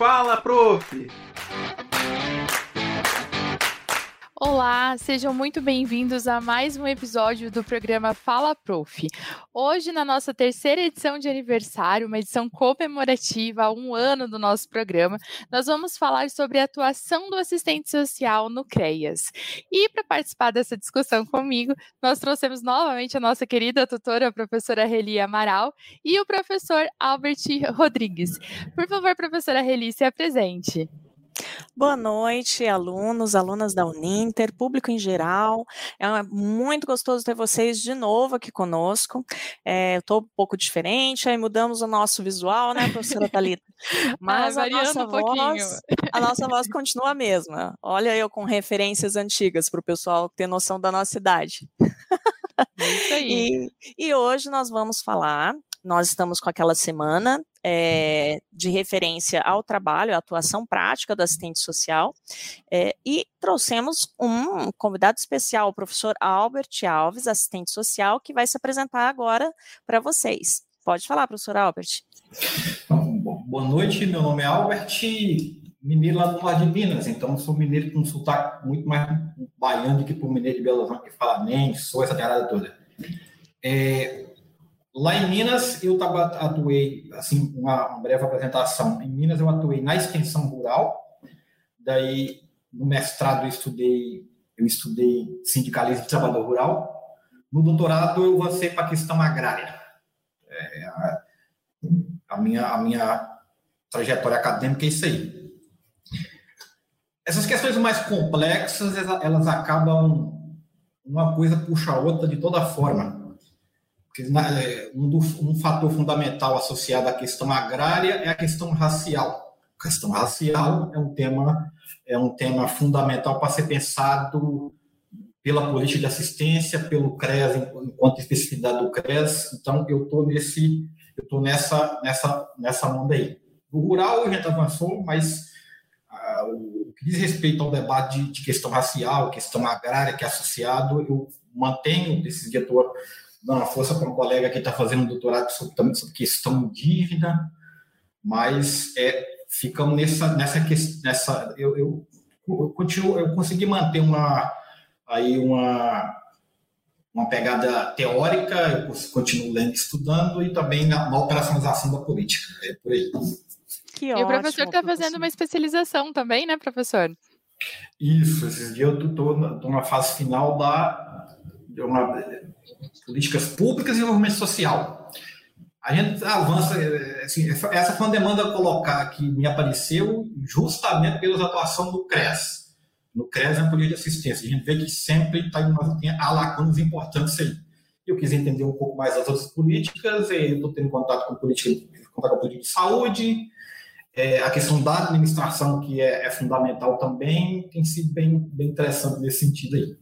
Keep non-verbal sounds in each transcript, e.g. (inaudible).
Fala, prof! Olá, sejam muito bem-vindos a mais um episódio do programa Fala Prof. Hoje, na nossa terceira edição de aniversário, uma edição comemorativa a um ano do nosso programa, nós vamos falar sobre a atuação do assistente social no CREAS. E para participar dessa discussão comigo, nós trouxemos novamente a nossa querida tutora, a professora Reli Amaral, e o professor Albert Rodrigues. Por favor, professora Reli, se apresente. Boa noite, alunos, alunas da Uninter, público em geral. É muito gostoso ter vocês de novo aqui conosco. É, eu estou um pouco diferente, aí mudamos o nosso visual, né, professora Thalita? (laughs) Mas ah, a nossa um voz, a nossa voz continua a mesma. Olha eu com referências antigas para o pessoal ter noção da nossa idade. É isso aí. E, e hoje nós vamos falar nós estamos com aquela semana é, de referência ao trabalho, à atuação prática do assistente social, é, e trouxemos um convidado especial, o professor Albert Alves, assistente social, que vai se apresentar agora para vocês. Pode falar, professor Albert. Boa noite, meu nome é Albert, mineiro lá do norte de Minas, então sou mineiro com um sotaque muito mais baiano do que por mineiro de Belo Horizonte que fala nem, sou essa terrada toda. É, Lá em Minas, eu atuei, assim, uma, uma, breve apresentação. Em Minas, eu atuei na extensão rural. Daí, no mestrado, eu estudei, eu estudei sindicalismo de trabalhador rural. No doutorado, eu avancei para a questão agrária. É, a, a, minha, a minha trajetória acadêmica é isso aí. Essas questões mais complexas, elas acabam uma coisa puxa a outra de toda forma um, do, um fator fundamental associado à questão agrária é a questão racial. A questão racial é um tema, é um tema fundamental para ser pensado pela política de assistência, pelo CRES, enquanto especificidade do CRES. Então, eu estou nesse, eu estou nessa, nessa, nessa onda aí. O rural a gente avançou, mas ah, o que diz respeito ao debate de, de, questão racial, questão agrária que é associado, eu mantenho, esse dia estou dar uma força para um colega que está fazendo um doutorado sobre, também sobre questão de dívida, mas é, ficamos nessa, nessa, nessa eu, eu, eu, continuo, eu consegui manter uma, aí uma, uma pegada teórica, eu continuo lendo, estudando, e também na, na operacionalização da política, é por aí. Que e ótimo, o professor está fazendo uma especialização também, né, professor? Isso, esses dias eu estou na fase final da, uma, políticas públicas e desenvolvimento social. A gente avança, assim, essa foi uma demanda colocar que me apareceu justamente pela atuação do CRES. No CRES é uma política de assistência. A gente vê que sempre tá, tem lacunas importantes aí. Eu quis entender um pouco mais as outras políticas, estou tendo contato com política, contato com política de saúde, é, a questão da administração, que é, é fundamental também, tem sido bem, bem interessante nesse sentido aí.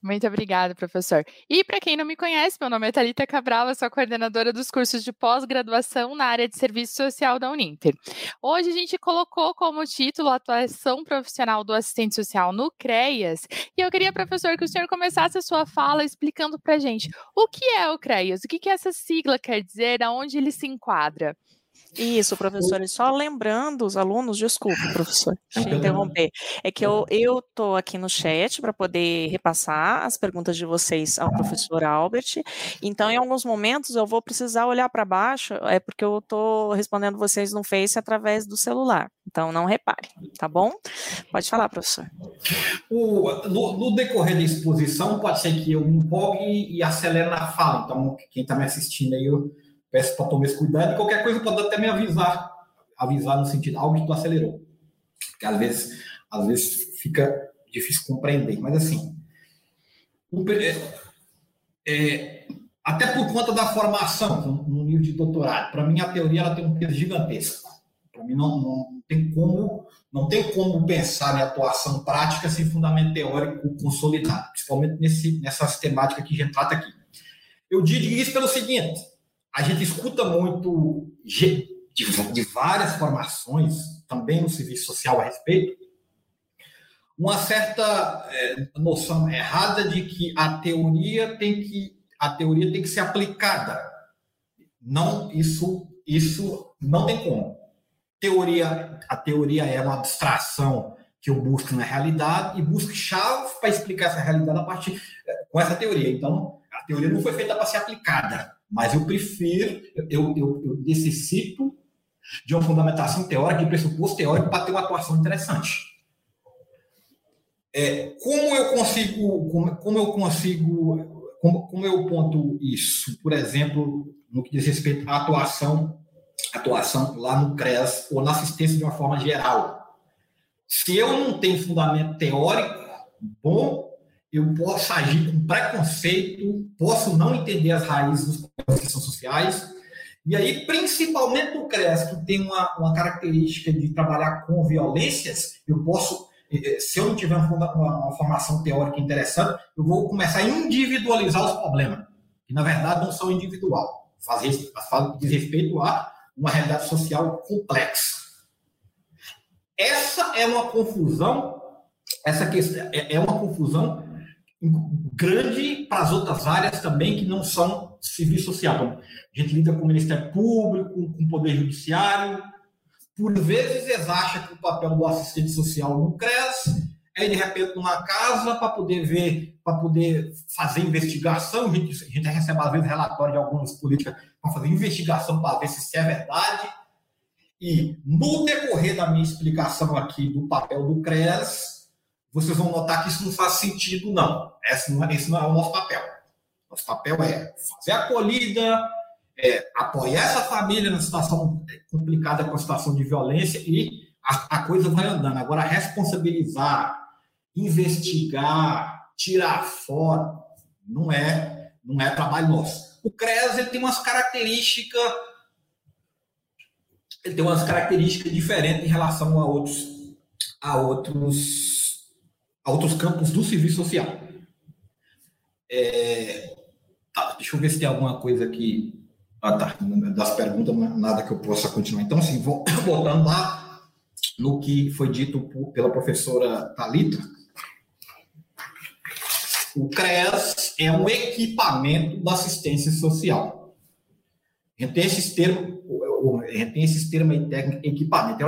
Muito obrigada, professor. E para quem não me conhece, meu nome é Thalita Cabral, sou coordenadora dos cursos de pós-graduação na área de serviço social da Uninter. Hoje a gente colocou como título a atuação profissional do assistente social no CREAS, e eu queria, professor, que o senhor começasse a sua fala explicando para gente o que é o CREAS, o que, que essa sigla quer dizer, aonde ele se enquadra. Isso, professor. E só lembrando os alunos, desculpe, professor, (laughs) te interromper, é que eu eu tô aqui no chat para poder repassar as perguntas de vocês ao professor Albert. Então, em alguns momentos eu vou precisar olhar para baixo, é porque eu tô respondendo vocês no Face através do celular. Então, não repare, tá bom? Pode falar, professor. O, no, no, decorrer da exposição, pode ser que eu me empolgue e acelere na fala. Então, quem está me assistindo aí, eu peço para tomar esse cuidado e qualquer coisa pode até me avisar, avisar no sentido, algo que tu acelerou. Porque às vezes, às vezes fica difícil compreender, mas assim, é, é, até por conta da formação no nível de doutorado, para mim a teoria ela tem um peso gigantesco. Para mim não, não tem como não tem como pensar em atuação prática sem fundamento teórico consolidado, principalmente nesse, nessa temática que a gente trata aqui. Eu digo isso pelo seguinte: a gente escuta muito de, de várias formações, também no serviço social a respeito, uma certa é, noção errada de que a teoria tem que a teoria tem que ser aplicada. Não, isso isso não tem como. teoria, a teoria é uma abstração que eu busco na realidade e busco chaves para explicar essa realidade a partir com essa teoria. Então, a teoria não foi feita para ser aplicada, mas eu prefiro, eu, eu, eu necessito de uma fundamentação teórica, de pressuposto teórico para ter uma atuação interessante. É, como eu consigo, como, como eu consigo, como, como eu ponto isso? Por exemplo, no que diz respeito à atuação, atuação lá no CRES ou na assistência de uma forma geral. Se eu não tenho fundamento teórico bom, eu posso agir com preconceito, posso não entender as raízes dos problemas sociais, e aí, principalmente o CRES, que tem uma, uma característica de trabalhar com violências, eu posso, eh, eh, se eu não tiver uma, uma, uma formação teórica interessante, eu vou começar a individualizar os problemas, que na verdade não são individual, fazer, diz respeito a uma realidade social complexa. Essa é uma confusão, essa questão é, é uma confusão grande para as outras áreas também que não são serviço social. A gente lida com o Ministério Público, com o Poder Judiciário. Por vezes, eles acham que o papel do assistente social não cresce, é de repente numa casa para poder ver, para poder fazer investigação. A gente, a gente recebe às vezes relatório de algumas políticas para fazer investigação para ver se isso é verdade. E no decorrer da minha explicação aqui do papel do CRES, vocês vão notar que isso não faz sentido, não. Esse não é, esse não é o nosso papel. Nosso papel é fazer acolhida, é, apoiar essa família na situação complicada com a situação de violência e a, a coisa vai andando. Agora, responsabilizar, investigar, tirar fora, não é, não é trabalho nosso. O CRES ele tem umas características ele tem umas características diferentes em relação a outros a outros a outros campos do serviço social. É, tá, deixa eu ver se tem alguma coisa aqui. Ah, tá. Das perguntas, nada que eu possa continuar. Então, assim, vou, (coughs) voltando lá no que foi dito por, pela professora Talita, o CREAS é um equipamento da assistência social. A gente tem esses termos, a gente tem esses termos aí técnicos, equipamento.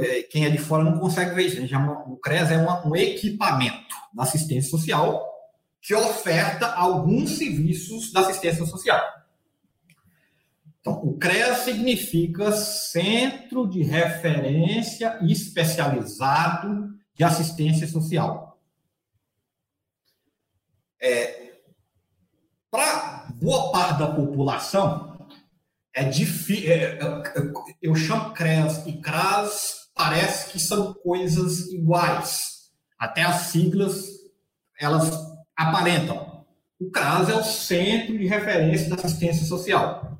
É, quem é de fora não consegue ver isso. o CREAS é uma, um equipamento da assistência social que oferta alguns serviços da assistência social. Então, o CREA significa Centro de Referência Especializado de Assistência Social. É, Para boa parte da população, é difícil. É, eu chamo CREAS e CRAS, parece que são coisas iguais. Até as siglas, elas aparentam. O CRAS é o Centro de Referência da Assistência Social.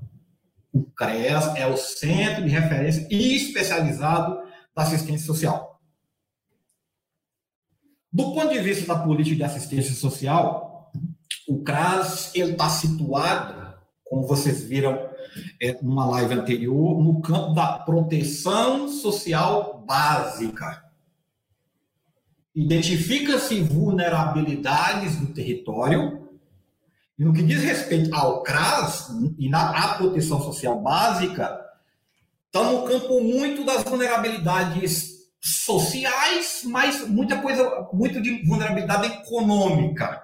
O CREAS é o Centro de Referência Especializado da Assistência Social. Do ponto de vista da política de assistência social, o CRAS está situado, como vocês viram é, numa live anterior, no campo da proteção social básica identifica-se vulnerabilidades do território, e no que diz respeito ao CRAS e na à proteção social básica, está no campo muito das vulnerabilidades sociais, mas muita coisa, muito de vulnerabilidade econômica.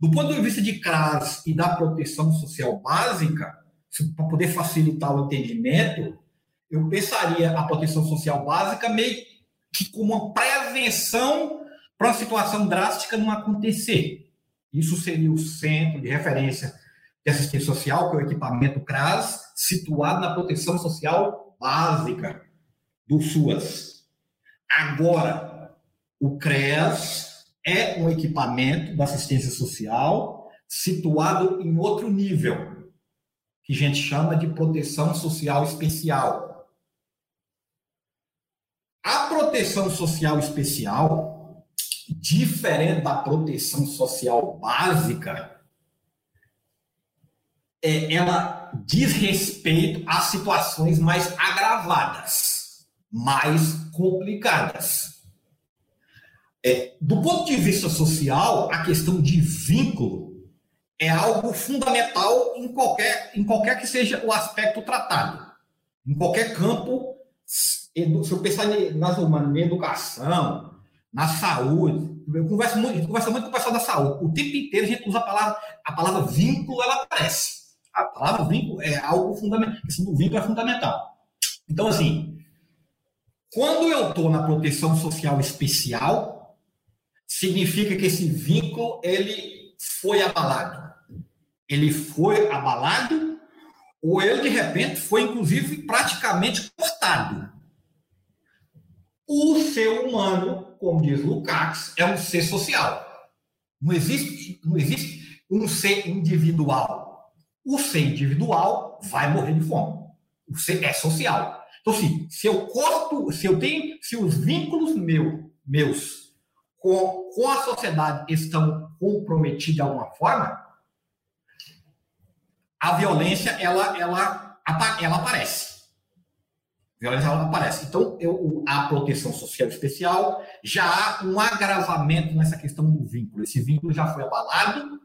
Do ponto de vista de CRAS e da proteção social básica, para poder facilitar o entendimento, eu pensaria a proteção social básica meio que como uma prevenção para a situação drástica não acontecer. Isso seria o centro de referência de assistência social, que é o equipamento CRAS, situado na proteção social básica do SUAS. Agora, o CREAS é um equipamento da assistência social situado em outro nível, que a gente chama de proteção social especial a proteção social especial, diferente da proteção social básica, é, ela diz respeito a situações mais agravadas, mais complicadas. É, do ponto de vista social, a questão de vínculo é algo fundamental em qualquer, em qualquer que seja o aspecto tratado. Em qualquer campo se eu pensar nas humanas, na educação, na saúde, eu converso muito, converso muito com o pessoal da saúde. O tempo inteiro a gente usa a palavra, a palavra vínculo, ela aparece. A palavra vínculo é algo fundamental. Questão do vínculo é fundamental. Então, assim, quando eu estou na proteção social especial, significa que esse vínculo ele foi abalado. Ele foi abalado ou ele, de repente, foi, inclusive, praticamente cortado. O ser humano, como diz Lukács, é um ser social. Não existe, não existe um ser individual. O ser individual vai morrer de fome. O ser é social. Então, assim, se eu corto, se eu tenho, se os vínculos meu, meus com, com a sociedade estão comprometidos de alguma forma, a violência ela, ela, ela aparece. Violência ela aparece. Então, eu, a proteção social especial já há um agravamento nessa questão do vínculo. Esse vínculo já foi abalado,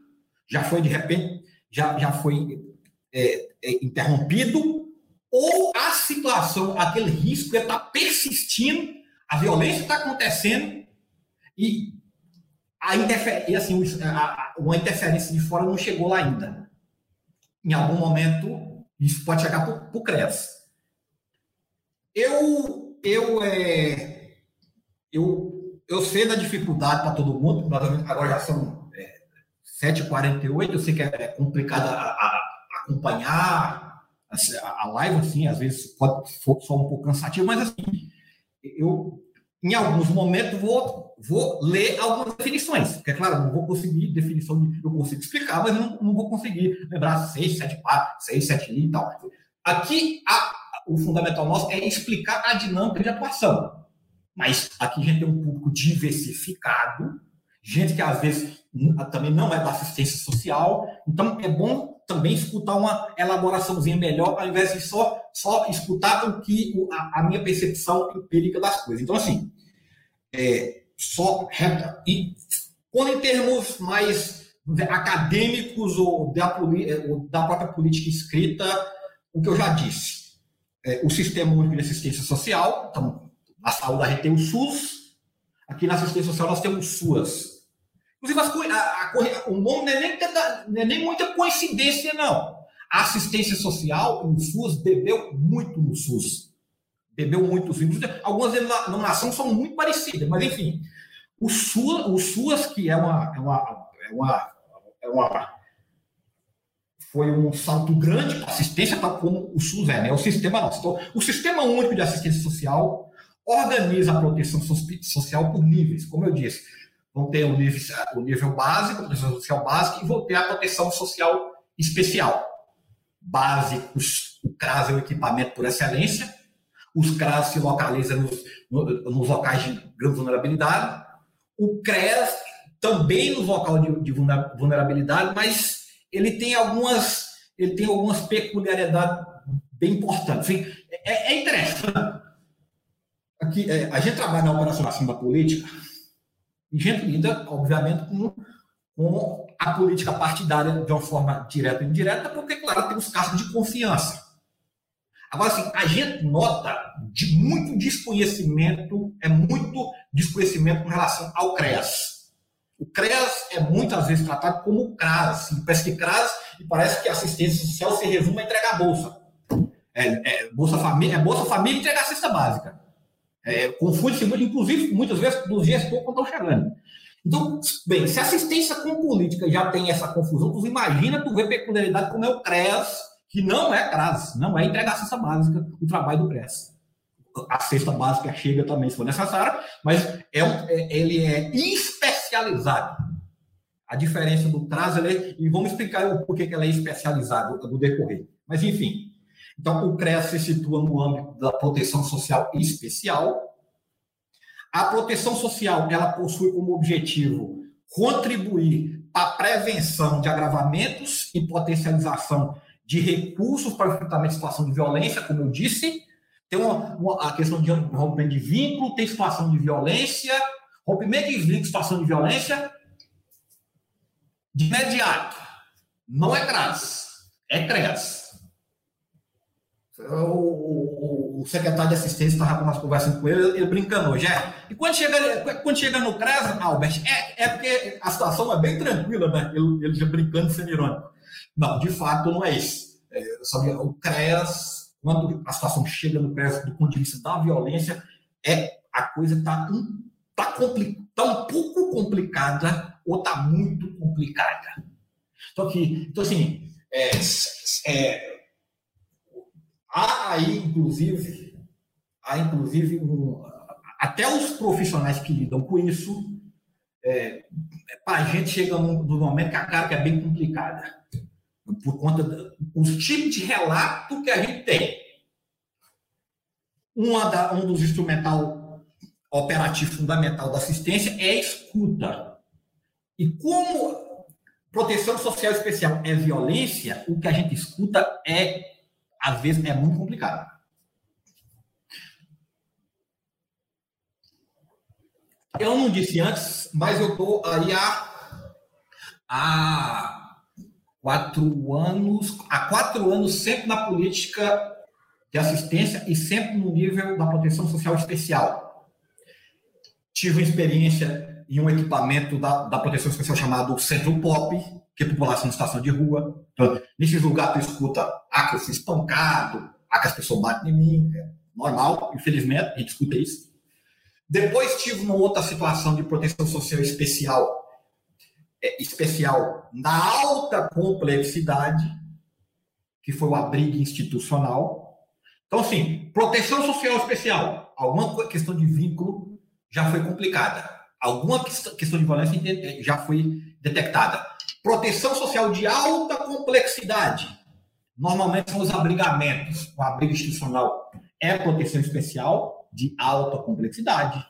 já foi de repente, já, já foi é, é, interrompido, ou a situação, aquele risco está persistindo, a violência está acontecendo e a interfer... e assim, uma interferência de fora não chegou lá ainda em algum momento, isso pode chegar para o CRES. Eu, eu, é, eu, eu sei da dificuldade para todo mundo, agora já são é, 7h48, eu sei que é complicado a, a, acompanhar a, a live, assim, às vezes pode ser só um pouco cansativo, mas assim, eu, em alguns momentos, vou vou ler algumas definições, porque, é claro, não vou conseguir definição, de, eu consigo explicar, mas não, não vou conseguir lembrar 6, 7 pá, 6, 7 li e tal. Aqui, a, o fundamental nosso é explicar a dinâmica de atuação. Mas aqui a gente tem um público diversificado, gente que às vezes também não é da assistência social, então é bom também escutar uma elaboraçãozinha melhor, ao invés de só, só escutar o que a, a minha percepção empírica das coisas. Então, assim, é, só. E quando em termos mais acadêmicos ou da, eh, ou da, própria política escrita, o que eu já disse. É, o Sistema Único de Assistência Social, então, na saúde a gente tem o SUS, aqui na assistência social nós temos SUAS. Inclusive, a, a, o nome não é, nem, não é nem muita coincidência, não. A assistência social, o SUS, bebeu muito no SUS bebeu muitos vinhos. Algumas denominações são muito parecidas, mas enfim. O, SUAS, o SUAS que é uma, é uma, é uma, é uma foi um salto grande para assistência, tal como o SUS é, né? o sistema nosso. Então, o Sistema Único de Assistência Social organiza a proteção social por níveis, como eu disse. Vão ter o nível, o nível básico, proteção social básica, e vão ter a proteção social especial. Básicos, o CRAS é o equipamento por excelência, os CRAS se localizam nos, nos locais de grande vulnerabilidade, o CRES também no local de, de vulnerabilidade, mas ele tem algumas, ele tem algumas peculiaridades bem importantes. É, é interessante. Aqui, é, a gente trabalha na operação da política e a gente lida, obviamente, com, com a política partidária de uma forma direta e indireta, porque, claro, tem os casos de confiança. Agora, assim, a gente nota de muito desconhecimento, é muito desconhecimento com relação ao CREAS. O CREAS é muitas vezes tratado como CRAS. Assim, parece que CRAS e parece que assistência social se resume a entregar bolsa. É, é, bolsa Família, é Bolsa Família entregar cesta básica. É, Confunde-se muito, inclusive, muitas vezes, dos gestor quando estão chegando. Então, bem, se assistência com política já tem essa confusão, tu imagina tu ver peculiaridade como é o CREAS que não é CRAS, não é entregar cesta básica, o trabalho do CRES. A cesta básica chega também, se for necessário, mas é, um, é ele é especializado. A diferença do é, e vamos explicar o porquê que ela é especializada do decorrer. Mas, enfim, então o CRES se situa no âmbito da proteção social especial. A proteção social, ela possui como objetivo contribuir para a prevenção de agravamentos e potencialização de recursos para o enfrentamento de situação de violência, como eu disse. Tem uma, uma, a questão de rompimento de vínculo, tem situação de violência, rompimento de vínculo, situação de violência. De imediato, não é CRAS, é CREAS. o, o, secretário de assistência estava conversando com ele, ele brincando já. E quando chega, quando chega no CRES, Albert, é, é porque a situação é bem tranquila, né? Ele, ele já brincando sem irônico. Não, de fato não é isso. É, o CRES, quando a situação chega no CRES do ponto de vista da violência, é a coisa está um, tá tá um pouco complicada ou está muito complicada. Então, aqui, então assim, é, é, há aí, inclusive, há inclusive um, até os profissionais que lidam com isso, é, para a gente chega num, num momento que a carga é bem complicada, por conta dos tipos de relato que a gente tem. Da, um dos instrumental operativo fundamental da assistência é a escuta. E como proteção social especial é violência, o que a gente escuta é às vezes é muito complicado. Eu não disse antes, mas eu estou aí há, há quatro anos, há quatro anos sempre na política de assistência e sempre no nível da proteção social especial. Tive uma experiência em um equipamento da, da proteção especial chamado Centro Pop, que é população em situação de rua. Então, nesses lugares tu escuta, ah, que eu fui espancado, ah, que as pessoas batem em mim. É normal, infelizmente, a gente escuta isso. Depois tive uma outra situação de proteção social especial, especial na alta complexidade, que foi o abrigo institucional. Então, assim, proteção social especial, alguma questão de vínculo já foi complicada. Alguma questão de violência já foi detectada. Proteção social de alta complexidade. Normalmente são os abrigamentos. O abrigo institucional é proteção especial de alta complexidade.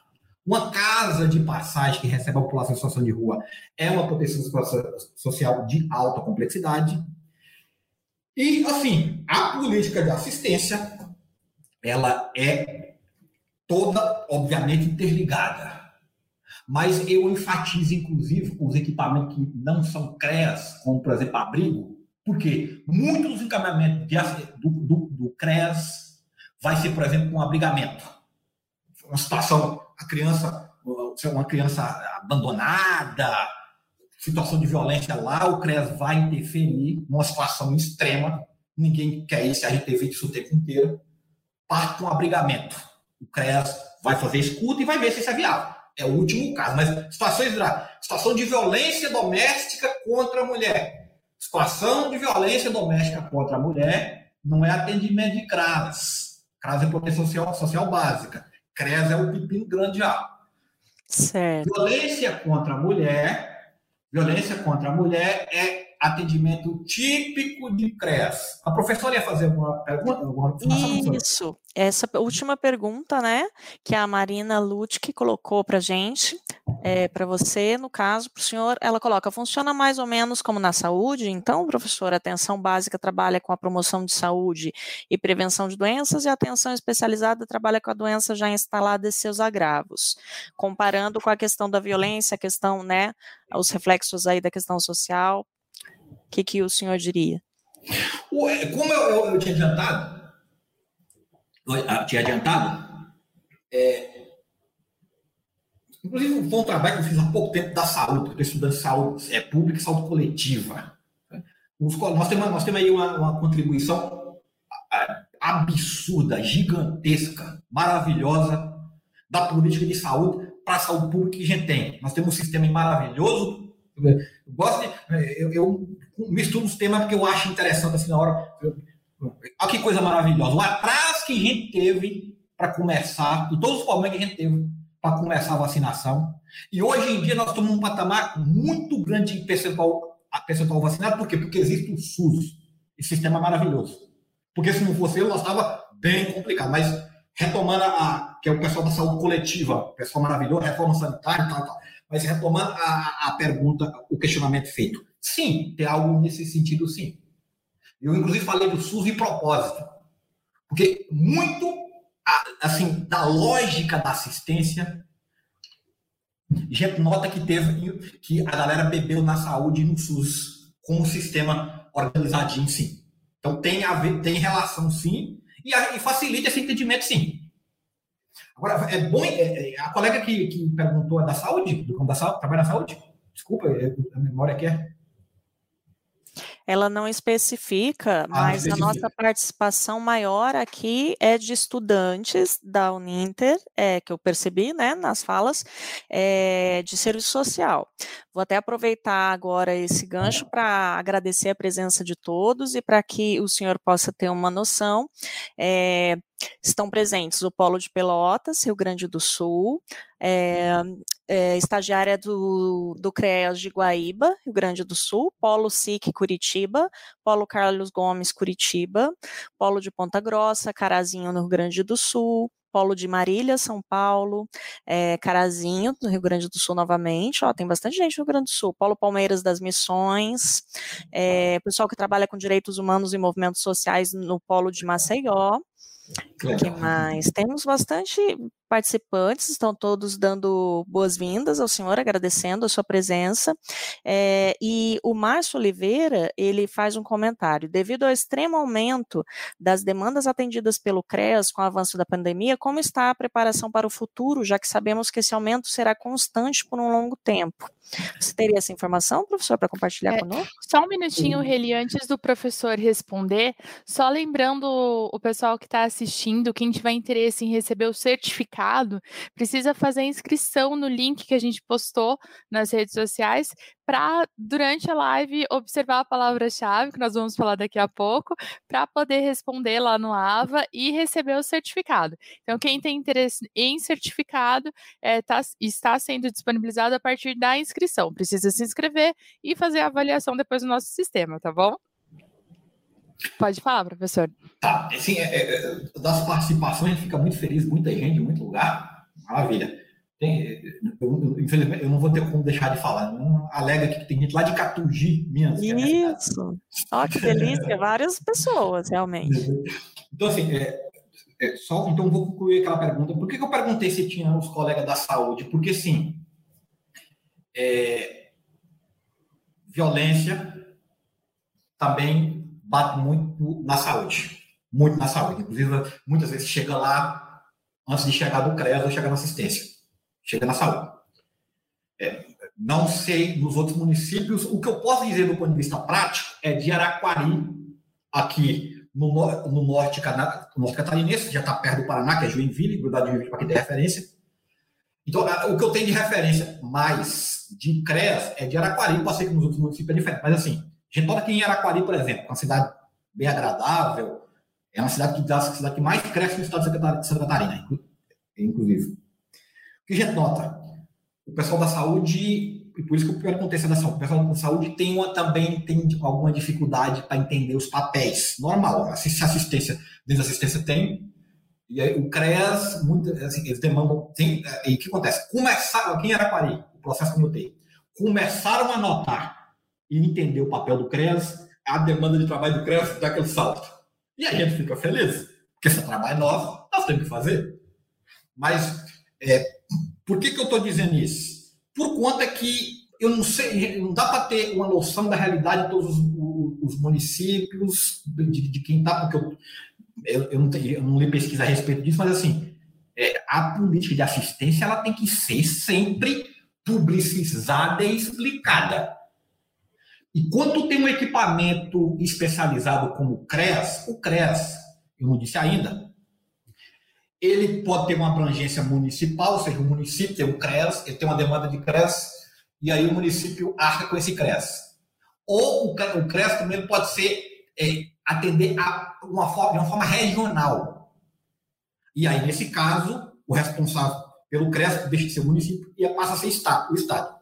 Uma casa de passagem que recebe a população em situação de rua é uma proteção social de alta complexidade. E, assim, a política de assistência, ela é toda, obviamente, interligada mas eu enfatizo, inclusive, os equipamentos que não são CREAS, como, por exemplo, abrigo, porque muitos dos encaminhamentos de, do, do, do CREAS vai ser, por exemplo, um abrigamento. Uma situação, a criança, uma criança abandonada, situação de violência lá, o CREAS vai interferir numa situação extrema, ninguém quer gente teve isso o tempo inteiro, parte com um abrigamento. O CREAS vai fazer escuta e vai ver se isso é viável é o último caso, mas situações situação de violência doméstica contra a mulher. Situação de violência doméstica contra a mulher não é atendimento de CRAS. CRAS é proteção social, social básica. CRES é o pepino grande já. Certo. Violência contra a mulher, violência contra a mulher é atendimento típico de CREAS. A professora ia fazer alguma pergunta? Alguma Isso, essa última pergunta, né, que a Marina Lutke colocou para gente, é, para você, no caso, para o senhor, ela coloca, funciona mais ou menos como na saúde? Então, professor, a atenção básica trabalha com a promoção de saúde e prevenção de doenças e a atenção especializada trabalha com a doença já instalada e seus agravos. Comparando com a questão da violência, a questão, né, os reflexos aí da questão social, que, que o senhor diria? Como eu, eu, eu tinha adiantado, eu ah, tinha adiantado, é, inclusive um trabalho que eu fiz há pouco tempo da saúde, estou estudando saúde é, pública e saúde coletiva. Nós, temos, nós temos aí uma, uma contribuição absurda, gigantesca, maravilhosa da política de saúde para a saúde pública que a gente tem. Nós temos um sistema maravilhoso. Eu gosto de, eu, eu misturo os temas porque eu acho interessante assim na hora. Olha que coisa maravilhosa. O atraso que a gente teve para começar, e todos os problemas que a gente teve para começar a vacinação. E hoje em dia nós estamos num patamar muito grande de percentual, percentual vacinado. Por quê? Porque existe o SUS, esse sistema maravilhoso. Porque se não fosse ele, nós estava bem complicado. Mas retomando a, que é o pessoal da saúde coletiva, pessoal maravilhoso, reforma sanitária e tal, tal. Mas retomando a, a pergunta, o questionamento feito. Sim, tem algo nesse sentido, sim. Eu, inclusive, falei do SUS de propósito. Porque muito, assim, da lógica da assistência, a gente nota que teve, que a galera bebeu na saúde e no SUS, com o sistema organizadinho, sim. Então, tem, a ver, tem relação, sim, E, a, e facilita esse entendimento, sim. Agora, é bom. É, é, a colega que, que perguntou é da saúde, do da saúde, trabalha na saúde? Desculpa, é, a memória quer. É. Ela não especifica, ah, mas especifica. a nossa participação maior aqui é de estudantes da Uninter, é, que eu percebi né, nas falas, é, de serviço social. Vou até aproveitar agora esse gancho para agradecer a presença de todos e para que o senhor possa ter uma noção. É, estão presentes o Polo de Pelotas, Rio Grande do Sul, é, é, estagiária do, do CREAS de Guaíba, Rio Grande do Sul, Polo SIC Curitiba, Polo Carlos Gomes Curitiba, Polo de Ponta Grossa, Carazinho no Rio Grande do Sul, Polo de Marília, São Paulo, é, Carazinho, no Rio Grande do Sul novamente, ó, tem bastante gente no Rio Grande do Sul, Polo Palmeiras das Missões, é, pessoal que trabalha com direitos humanos e movimentos sociais no Polo de Maceió, o que mais? Temos bastante participantes, estão todos dando boas-vindas ao senhor, agradecendo a sua presença. É, e o Márcio Oliveira, ele faz um comentário. Devido ao extremo aumento das demandas atendidas pelo CREAS com o avanço da pandemia, como está a preparação para o futuro, já que sabemos que esse aumento será constante por um longo tempo? Você teria essa informação, professor, para compartilhar é, conosco? Só um minutinho, Reli, antes do professor responder, só lembrando o pessoal que está assistindo, quem tiver interesse em receber o certificado mercado, precisa fazer inscrição no link que a gente postou nas redes sociais para, durante a live, observar a palavra-chave, que nós vamos falar daqui a pouco, para poder responder lá no AVA e receber o certificado. Então, quem tem interesse em certificado é, tá, está sendo disponibilizado a partir da inscrição. Precisa se inscrever e fazer a avaliação depois do nosso sistema, tá bom? Pode falar, professor. Tá, assim, é, é, das participações a gente fica muito feliz, muita gente, muito lugar. Maravilha. Tem, eu, infelizmente, eu não vou ter como deixar de falar. Não alega que tem gente lá de Catugi, Minas. É Isso. Ó, que delícia. (laughs) Várias pessoas, realmente. Então, assim, é, é, só, então vou concluir aquela pergunta. Por que, que eu perguntei se tinha os colegas da saúde? Porque, assim, é, violência também bate muito na saúde. Muito na saúde. Inclusive, muitas vezes chega lá antes de chegar do CREAS ou chegar na assistência. Chega na saúde. É, não sei nos outros municípios. O que eu posso dizer do ponto de vista prático é de Araquari, aqui no, no norte, no norte catarinense, já está perto do Paraná, que é Joinville, grudado de Joinville, para quem tem referência. Então, o que eu tenho de referência mais de CREAS é de Araquari, eu passei que nos outros municípios é diferente, mas assim, a gente nota aqui em Araquari, por exemplo, uma cidade bem agradável, é uma cidade que, cidade que mais cresce no estado de Santa Catarina, inclusive. O que a gente nota? O pessoal da saúde, e por isso que eu perguntei se é da saúde, o pessoal da saúde tem uma, também tem alguma dificuldade para entender os papéis. Normal, da assistência tem, e aí, o CREAS, muito, assim, eles demandam. Tem, e o que acontece? Começar, aqui em Araquari, o processo que eu tenho, começaram a notar e entender o papel do CREAS, a demanda de trabalho do CREAS dá aquele salto. E a gente fica feliz, porque esse trabalho é nosso, nós temos que fazer. Mas é, por que, que eu estou dizendo isso? Por conta que eu não sei, não dá para ter uma noção da realidade de todos os, os municípios, de, de quem está, porque eu, eu, eu, não tenho, eu não li pesquisa a respeito disso, mas assim, é, a política de assistência ela tem que ser sempre publicizada e explicada. E quando tem um equipamento especializado como o CREAS, o CREAS, eu não disse ainda, ele pode ter uma abrangência municipal, ou seja, o município tem o CREAS, ele tem uma demanda de CREAS, e aí o município arca com esse CREAS. Ou o CREAS também pode ser é, atender a uma forma, de uma forma regional. E aí, nesse caso, o responsável pelo CREAS deixa de ser o município e passa a ser o Estado.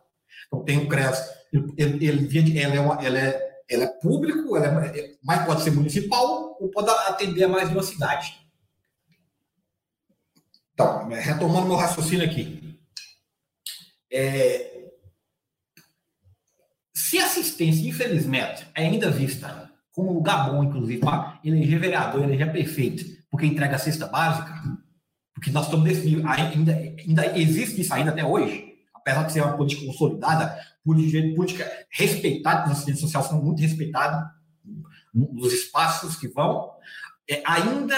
Então, tem o CREAS ele, ele, ela, é uma, ela, é, ela é público, ela é, é, mas pode ser municipal ou pode atender a mais de uma cidade. Então, retomando meu raciocínio aqui. É, se assistência, infelizmente, é ainda vista como lugar bom, inclusive, para eleger vereador, eleger prefeito, porque entrega a cesta básica, porque nós estamos nesse nível, ainda, ainda existe isso ainda até hoje, apesar de ser uma política consolidada, política, respeitada, os assistentes sociais são muito respeitados nos espaços que vão, é, ainda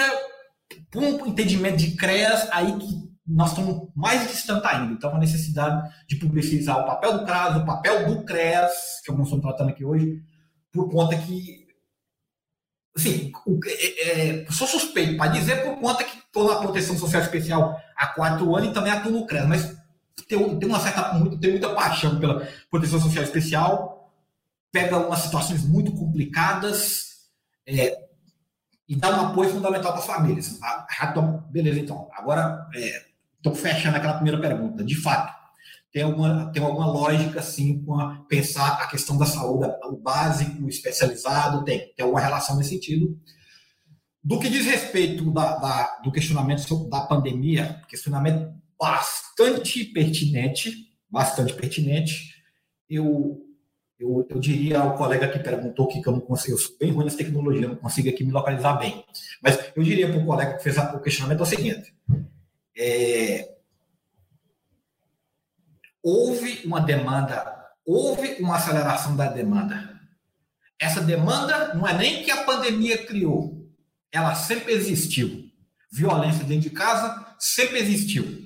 um entendimento de CREAS, aí que nós estamos mais distantes ainda. Então, a necessidade de publicizar o papel do CRAS, o papel do CREAS, que eu não estou tratando aqui hoje, por conta que. Assim, é, é, sou suspeito para dizer por conta que estou na proteção social especial há quatro anos e também atuo no CREAS, mas tem, tem uma certa. Muito, tem muita paixão pela proteção social especial, pega umas situações muito complicadas. É, e dá um apoio fundamental para as famílias. Ah, beleza, então. Agora, é, Estou fechando aquela primeira pergunta. De fato, tem alguma, tem alguma lógica, sim, com a, pensar a questão da saúde, o básico, o especializado, tem, tem alguma relação nesse sentido. Do que diz respeito da, da, do questionamento da pandemia, questionamento bastante pertinente, bastante pertinente, eu, eu, eu diria ao colega que perguntou que, eu não consigo, eu sou bem ruim nessa tecnologia, não consigo aqui me localizar bem, mas eu diria para o colega que fez o questionamento é o seguinte, é, houve uma demanda, houve uma aceleração da demanda. Essa demanda não é nem que a pandemia criou, ela sempre existiu. Violência dentro de casa sempre existiu.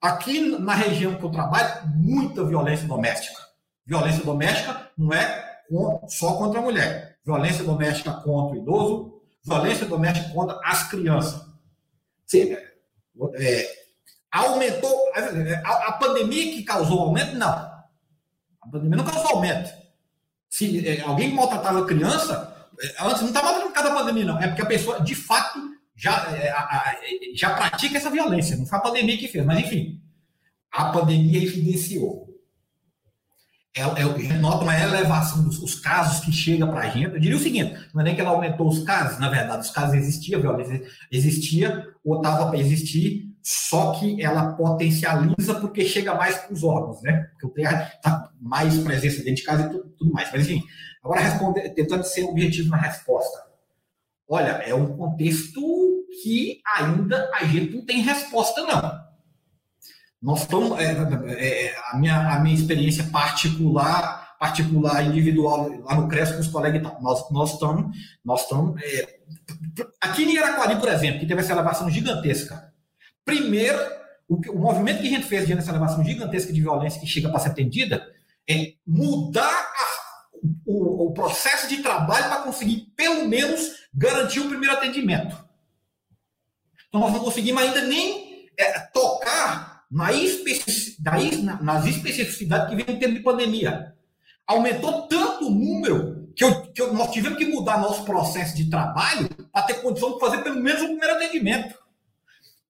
Aqui na região que eu trabalho, muita violência doméstica. Violência doméstica não é só contra a mulher. Violência doméstica contra o idoso, violência doméstica contra as crianças. Sim, é, aumentou. A, a, pandemia que causou aumento? Não. A pandemia não causou aumento. Se é, alguém maltratava criança, antes não estava por causa da pandemia, não. É porque a pessoa, de fato, já, é, já pratica essa violência. Não foi a pandemia que fez, mas enfim. A pandemia evidenciou. É, é, nota uma elevação dos os casos que chega para a gente. Eu diria o seguinte: não é nem que ela aumentou os casos, na verdade, os casos existiam, violência existia, ou estava para existir, só que ela potencializa porque chega mais para os órgãos, né? Porque está mais presença dentro de casa e tudo, tudo mais. Mas, enfim, agora tentando ser objetivo na resposta. Olha, é um contexto que ainda a gente não tem resposta, não. Nós estamos, é, é, é, a, minha, a minha experiência particular, particular, individual, lá no CRES com os colegas, nós, nós estamos, nós estamos é, aqui em Iraquari, por exemplo, que teve essa elevação gigantesca, Primeiro, o, o movimento que a gente fez diante dessa elevação gigantesca de violência que chega para ser atendida é mudar a, o, o processo de trabalho para conseguir, pelo menos, garantir o primeiro atendimento. Então, nós não conseguimos ainda nem é, tocar na especificidade, nas especificidades que vem em tempo de pandemia. Aumentou tanto o número que, eu, que eu, nós tivemos que mudar nosso processo de trabalho para ter condição de fazer pelo menos o primeiro atendimento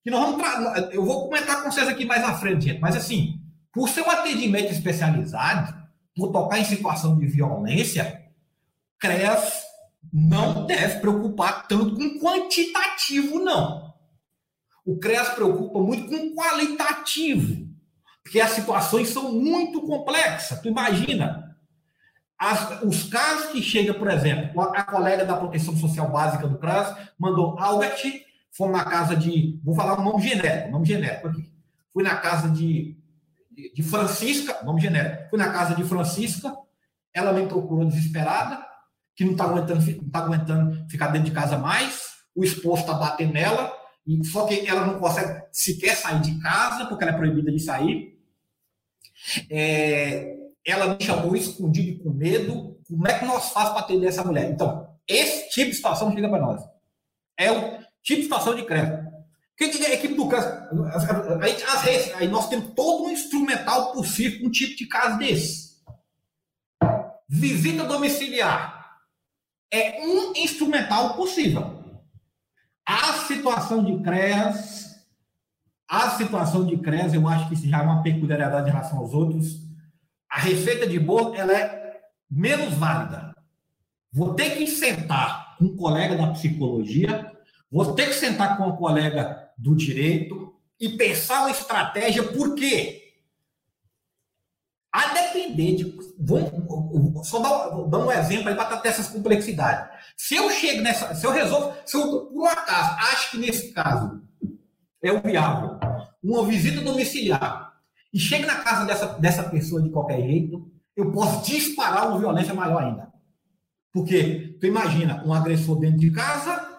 que nós vamos eu vou comentar com vocês aqui mais à frente, gente, mas assim, por ser um atendimento especializado, por tocar em situação de violência, CREAS não deve preocupar tanto com quantitativo, não. O CREAS preocupa muito com qualitativo, porque as situações são muito complexas. Tu imagina, as, os casos que chega, por exemplo, a, a colega da proteção social básica do CRAS mandou Albert Fomos na casa de. Vou falar o nome genérico, nome genérico aqui. Fui na casa de, de, Francisca, nome genérico. Fui na casa de Francisca, ela me procurou desesperada, que não está aguentando, não tá aguentando ficar dentro de casa mais, o esposo está batendo nela, e só que ela não consegue sequer sair de casa, porque ela é proibida de sair. É, ela me chamou escondido e com medo. Como é que nós fazemos para atender essa mulher? Então, esse tipo de situação chega para nós. É o, Tipo de situação de crédito. Que, é a equipe do caso? Aí, aí nós temos todo um instrumental possível um tipo de caso desse. Visita domiciliar. É um instrumental possível. A situação de CREAS, a situação de CREAS, eu acho que isso já é uma peculiaridade em relação aos outros. A receita de bolo, ela é menos válida. Vou ter que sentar com um colega da psicologia Vou ter que sentar com um colega do direito e pensar uma estratégia, por quê? A depender de. Vou, só dar, dar um exemplo aí para ter essas complexidades. Se eu chego nessa. Se eu resolvo. Se eu, por um acaso, acho que nesse caso é o viável, uma visita domiciliar, e chego na casa dessa, dessa pessoa de qualquer jeito, eu posso disparar uma violência maior ainda. Porque tu imagina um agressor dentro de casa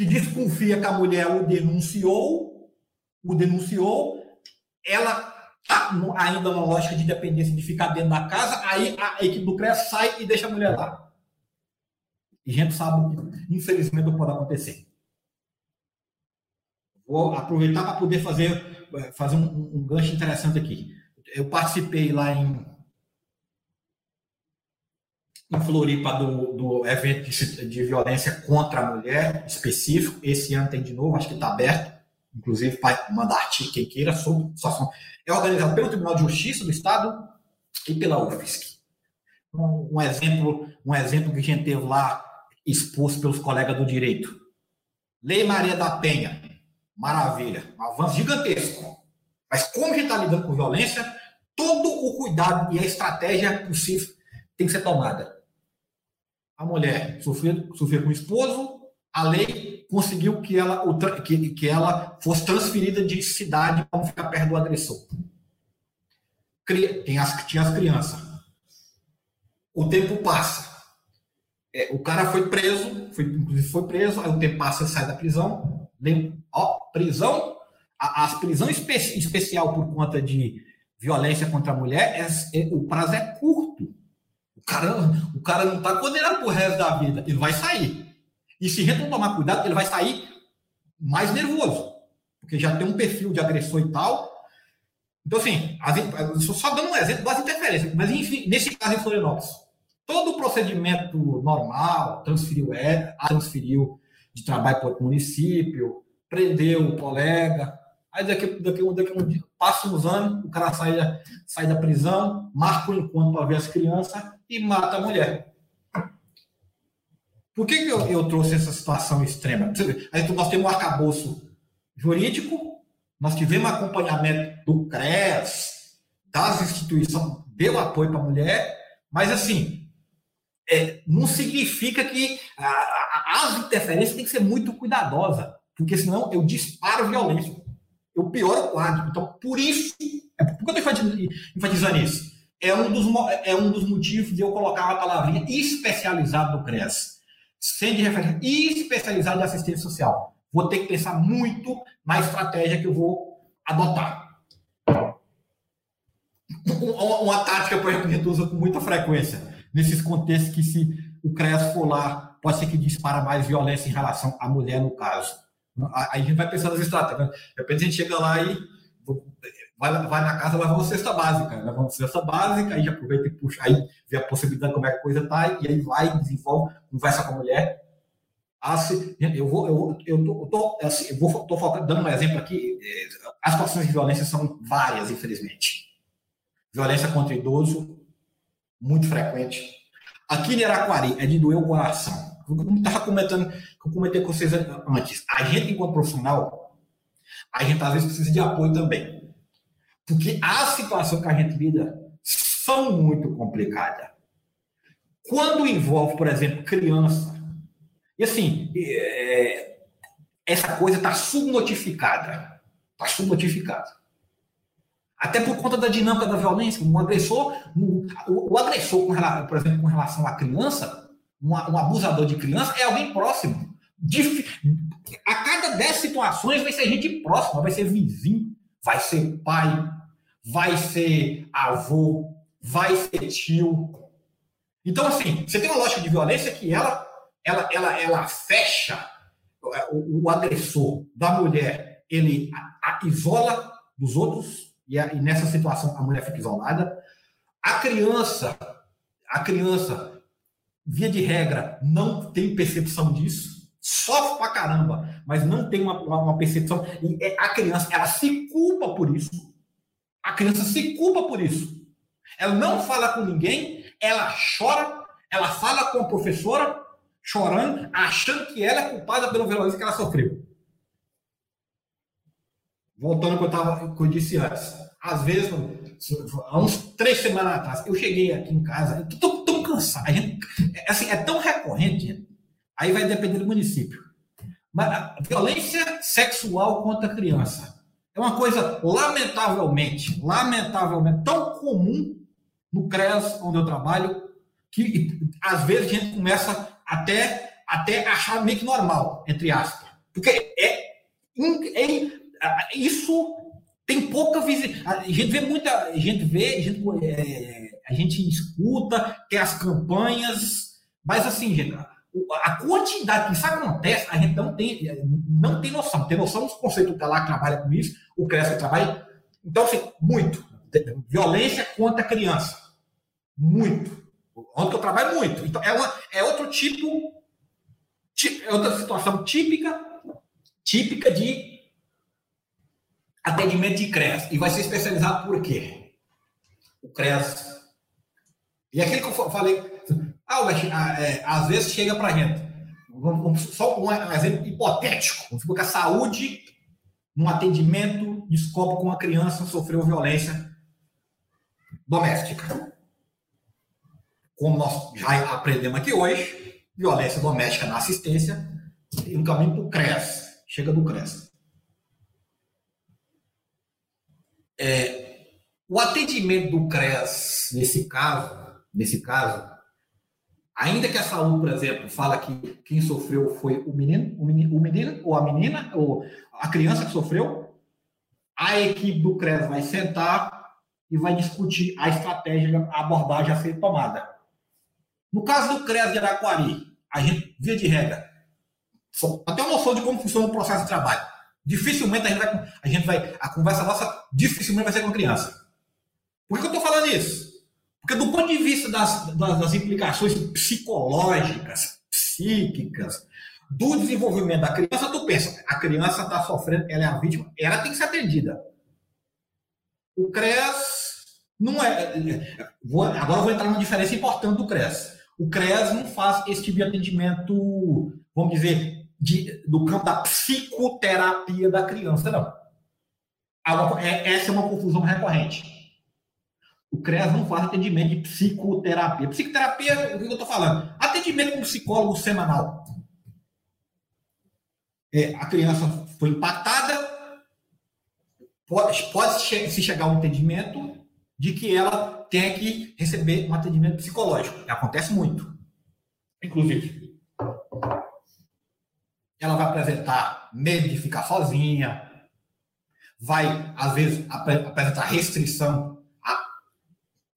que desconfia que a mulher o denunciou, o denunciou, ela está ainda na lógica de dependência de ficar dentro da casa, aí a equipe do CREA sai e deixa a mulher lá. E a gente sabe que, infelizmente, não pode acontecer. Vou aproveitar para poder fazer, fazer um, um gancho interessante aqui. Eu participei lá em em Floripa do, do evento de, de, violência contra a mulher específico. Esse ano tem de novo, acho que está aberto, inclusive para mandar artigo quem queira sobre situação. É organizado pelo Tribunal de Justiça do Estado e pela UFSC. Um, um exemplo, um exemplo que a gente teve lá exposto pelos colegas do direito. Lei Maria da Penha, maravilha, um avanço gigantesco. Mas como a gente está lidando com violência, todo o cuidado e a estratégia possível tem que ser tomada a mulher sofria, sofria com o esposo, a lei conseguiu que ela, que, que ela fosse transferida de cidade para ficar perto do agressor. Tem as, tinha as crianças. O tempo passa. É, o cara foi preso, foi, inclusive foi preso, aí o tempo passa, sai da prisão. Ó, prisão, a, a prisão espe, especial por conta de violência contra a mulher, é, é, o prazo é curto. Cara, o cara não está condenado pro resto da vida. Ele vai sair. E se a gente não tomar cuidado, ele vai sair mais nervoso. Porque já tem um perfil de agressor e tal. Então, assim, as, só dando um exemplo das interferências. Mas, enfim, nesse caso em Florianópolis, todo o procedimento normal, transferiu, é, transferiu de trabalho para o município, prendeu o colega, Aí daqui, daqui, daqui um dia, passa uns anos, o cara sai da, sai da prisão, marca o um encontro para ver as crianças e mata a mulher. Por que, que eu, eu trouxe essa situação extrema? Aí nós temos um arcabouço jurídico, nós tivemos acompanhamento do CRES, das instituições, deu apoio para a mulher, mas assim, é, não significa que a, a, as interferências têm que ser muito cuidadosas, porque senão eu disparo violência eu pioro o quadro. Então, por isso, é por que eu estou enfatizando isso? É um, dos, é um dos motivos de eu colocar uma palavrinha especializado no CRES. Sem de referência, especializado de assistência social. Vou ter que pensar muito na estratégia que eu vou adotar. Uma, tática, que a gente usa com muita frequência, nesses contextos que se o CRES for lá, pode ser que dispara mais violência em relação à mulher, no caso Aí a gente vai pensando nas estratégias. De repente a gente chega lá e vai, vai na casa, leva uma cesta básica. Leva uma cesta básica, aí já aproveita e puxa, aí vê a possibilidade de como é que a coisa tá, e aí vai, desenvolve, conversa com a mulher. Assim, eu vou, eu, eu tô, eu tô, assim, eu vou, tô dando um exemplo aqui. Eh, as situações de violência são várias, infelizmente. Violência contra idoso, muito frequente. Aqui em Araquari é de doer o coração como estava comentando, que eu comentei com vocês antes, a gente, enquanto profissional, a gente às vezes precisa de apoio também. Porque a situação que a gente lida são muito complicadas. Quando envolve, por exemplo, criança, e assim, é, essa coisa está subnotificada. Está subnotificada. Até por conta da dinâmica da violência. Um agressor, o, o agressor, com, por exemplo, com relação à criança, um, um abusador de criança é alguém próximo. a cada dez situações vai ser gente próxima, vai ser vizinho, vai ser pai, vai ser avô, vai ser tio. Então, assim, você tem uma lógica de violência que ela, ela, ela, ela fecha o, o agressor da mulher, ele a, a isola dos outros, e, a, e nessa situação a mulher fica isolada. A criança, a criança via de regra, não tem percepção disso, sofre pra caramba, mas não tem uma, uma percepção. E é, a criança, ela se culpa por isso. A criança se culpa por isso. Ela não fala com ninguém, ela chora, ela fala com a professora, chorando, achando que ela é culpada pela violência que ela sofreu. Voltando ao que eu, tava, que eu disse antes. Às vezes, há uns três semanas atrás, eu cheguei aqui em casa, tô, tão cansado. A gente, é, assim, é tão recorrente, aí vai depender do município. Mas violência sexual contra criança é uma coisa, lamentavelmente, lamentavelmente, tão comum no CRES, onde eu trabalho, que às vezes a gente começa até, até achar meio que normal, entre aspas. Porque é, é isso tem pouca visibilidade. A gente vê muita. A gente vê, a gente, é, a gente escuta, tem as campanhas, mas assim, gente, a quantidade que isso acontece, a gente não tem, não tem noção. Tem noção dos conceitos que lá que trabalha com isso, o CRES que trabalha. Então, assim, muito. Violência contra a criança. Muito. Onde eu trabalho muito. Então, é, uma, é outro tipo, é outra situação típica, típica de atendimento de CRES. E vai ser especializado por quê? O CRES. E aquele que eu falei, Albert, ah, é, às vezes chega para gente, vamos, só um exemplo hipotético, vamos que a saúde, num atendimento, descobre que uma criança sofreu violência doméstica. Como nós já aprendemos aqui hoje, violência doméstica na assistência, tem um caminho para o CRES, chega do CRES. É, o atendimento do CRES, nesse caso, nesse caso, ainda que a saúde, por exemplo, fala que quem sofreu foi o menino, o menino, o menino ou a menina, ou a criança que sofreu, a equipe do CRES vai sentar e vai discutir a estratégia, a abordagem a ser tomada. No caso do CRES de Araquari, a gente, via de regra, até uma noção de como funciona o processo de trabalho. Dificilmente a gente vai. A, gente vai, a conversa nossa dificilmente vai ser com criança. Por que eu estou falando isso? Porque do ponto de vista das, das, das implicações psicológicas, psíquicas, do desenvolvimento da criança, tu pensa, a criança está sofrendo, ela é a vítima, ela tem que ser atendida. O CRES não é. Vou, agora vou entrar numa diferença importante do CRES. O CRES não faz esse tipo de atendimento, vamos dizer, de, do campo da psicoterapia da criança, não. É, essa é uma confusão recorrente. O CREAS não faz atendimento de psicoterapia. Psicoterapia, o que eu estou falando? Atendimento com psicólogo semanal. É, a criança foi impactada, pode, pode se chegar a um entendimento de que ela tem que receber um atendimento psicológico. Acontece muito. Inclusive, ela vai apresentar medo de ficar sozinha, vai, às vezes, apresentar restrição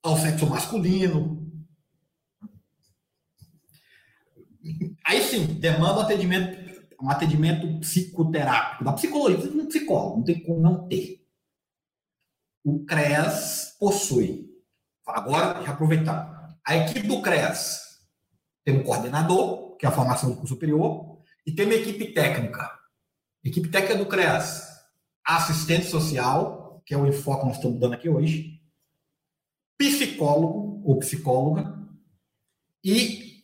ao sexo masculino. Aí sim, demanda um atendimento, um atendimento psicoterápico, da psicologia, um psicólogo, não tem como não ter. O CREAS possui. Agora, já aproveitar. A equipe do CREAS tem um coordenador, que é a formação do curso superior, e tem uma equipe técnica. Equipe técnica do CREAS. Assistente social, que é o enfoque que nós estamos dando aqui hoje. Psicólogo ou psicóloga. E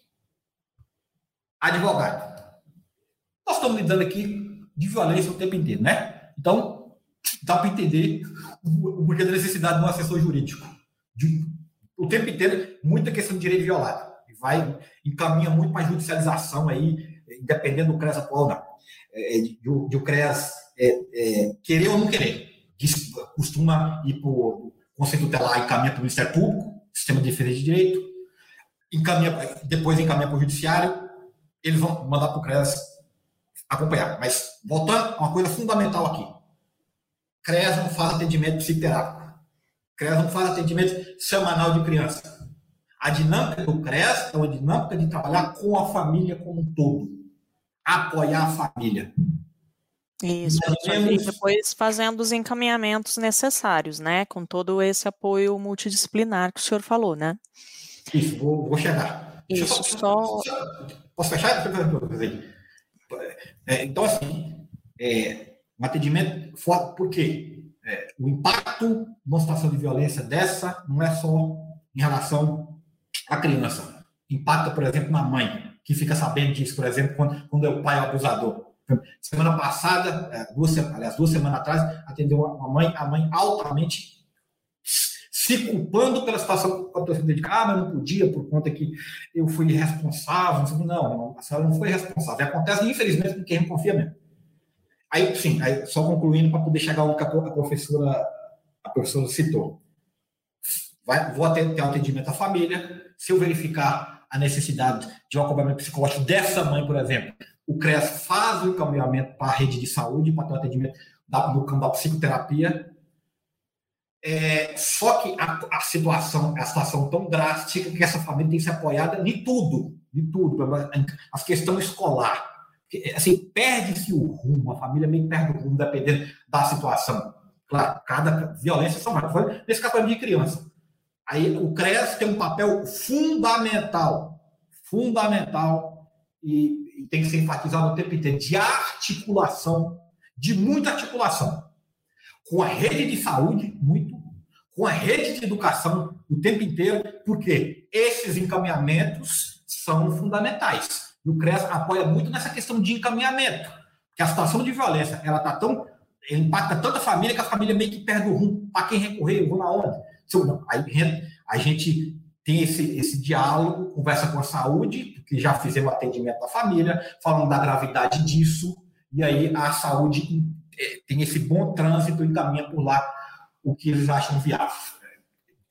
advogado. Nós estamos lidando aqui de violência o tempo inteiro, né? Então, dá para entender o porquê da necessidade de um assessor jurídico. De, o tempo inteiro, muita questão de direito violado. Vai, encaminha muito para a judicialização aí independendo do CREAS atual, não. É, é de, de, o CREAS é, é, querer ou não querer. Diz, costuma ir o Conselho Tutelar, encaminha para o Ministério Público, Sistema de Defesa de Direito, encaminha, depois encaminha para o Judiciário, eles vão mandar para o CREAS acompanhar. Mas, voltando uma coisa fundamental aqui. CREAS não faz atendimento psicoterápico. CREAS não faz atendimento semanal de criança. A dinâmica do CREAS é uma dinâmica de trabalhar com a família como um todo apoiar a família. Isso, e depois fazendo os encaminhamentos necessários, né? Com todo esse apoio multidisciplinar que o senhor falou, né? Isso, vou, vou chegar. Isso, só... Posso fechar? É, então, assim, é, um atendimento forte, por quê? É, o impacto numa situação de violência dessa não é só em relação à criança. Impacta, por exemplo, na mãe, que fica sabendo disso, por exemplo, quando, quando é o pai abusador. Semana passada, é, duas, aliás, duas semanas atrás, atendeu uma mãe, a mãe altamente se culpando pela situação que a torcida de ah, mas não podia por conta que eu fui irresponsável. Não, a senhora não foi responsável. Acontece, infelizmente, com quem confia mesmo. Aí, sim, aí, só concluindo para poder chegar ao que a professora, a professora citou. Vai, vou ter, ter atendimento à família. Se eu verificar a necessidade de um acompanhamento psicológico dessa mãe, por exemplo, o CRES faz o encaminhamento para a rede de saúde, para o atendimento no campo da psicoterapia. É, só que a, a, situação é a situação tão drástica que essa família tem que ser apoiada em tudo, de tudo, as questões escolar. Assim, perde-se o rumo, a família meio perde o rumo, dependendo da situação. Claro, cada violência são várias. Nesse caso, de criança. Aí o CRES tem um papel fundamental, fundamental, e, e tem que ser enfatizado o tempo inteiro, de articulação, de muita articulação, com a rede de saúde, muito, com a rede de educação o tempo inteiro, porque esses encaminhamentos são fundamentais. E o CRES apoia muito nessa questão de encaminhamento, porque a situação de violência, ela está tão impacta tanta família que a família meio que perde o rumo. Para quem recorrer, eu vou na onde? Não, aí a gente tem esse, esse diálogo, conversa com a saúde, porque já fizemos atendimento da família, falando da gravidade disso, e aí a saúde é, tem esse bom trânsito, encaminha por lá o que eles acham viável.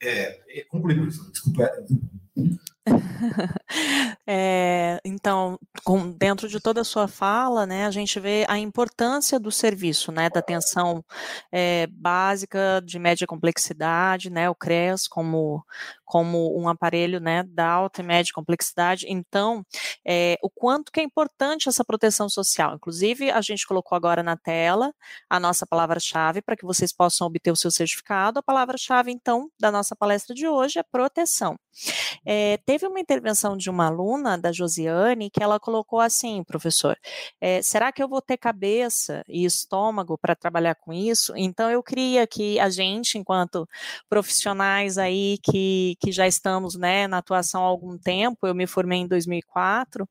É, é, desculpa. É, então, com, dentro de toda a sua fala, né, a gente vê a importância do serviço, né, da atenção é, básica de média complexidade, né, o CRES como, como um aparelho, né, da alta e média complexidade. Então, é, o quanto que é importante essa proteção social. Inclusive, a gente colocou agora na tela a nossa palavra-chave para que vocês possam obter o seu certificado. A palavra-chave, então, da nossa palestra de hoje é proteção. É, teve uma intervenção de uma aluna, da Josiane, que ela colocou assim, professor, é, será que eu vou ter cabeça e estômago para trabalhar com isso? Então, eu queria que a gente, enquanto profissionais aí que, que já estamos né, na atuação há algum tempo, eu me formei em 2004,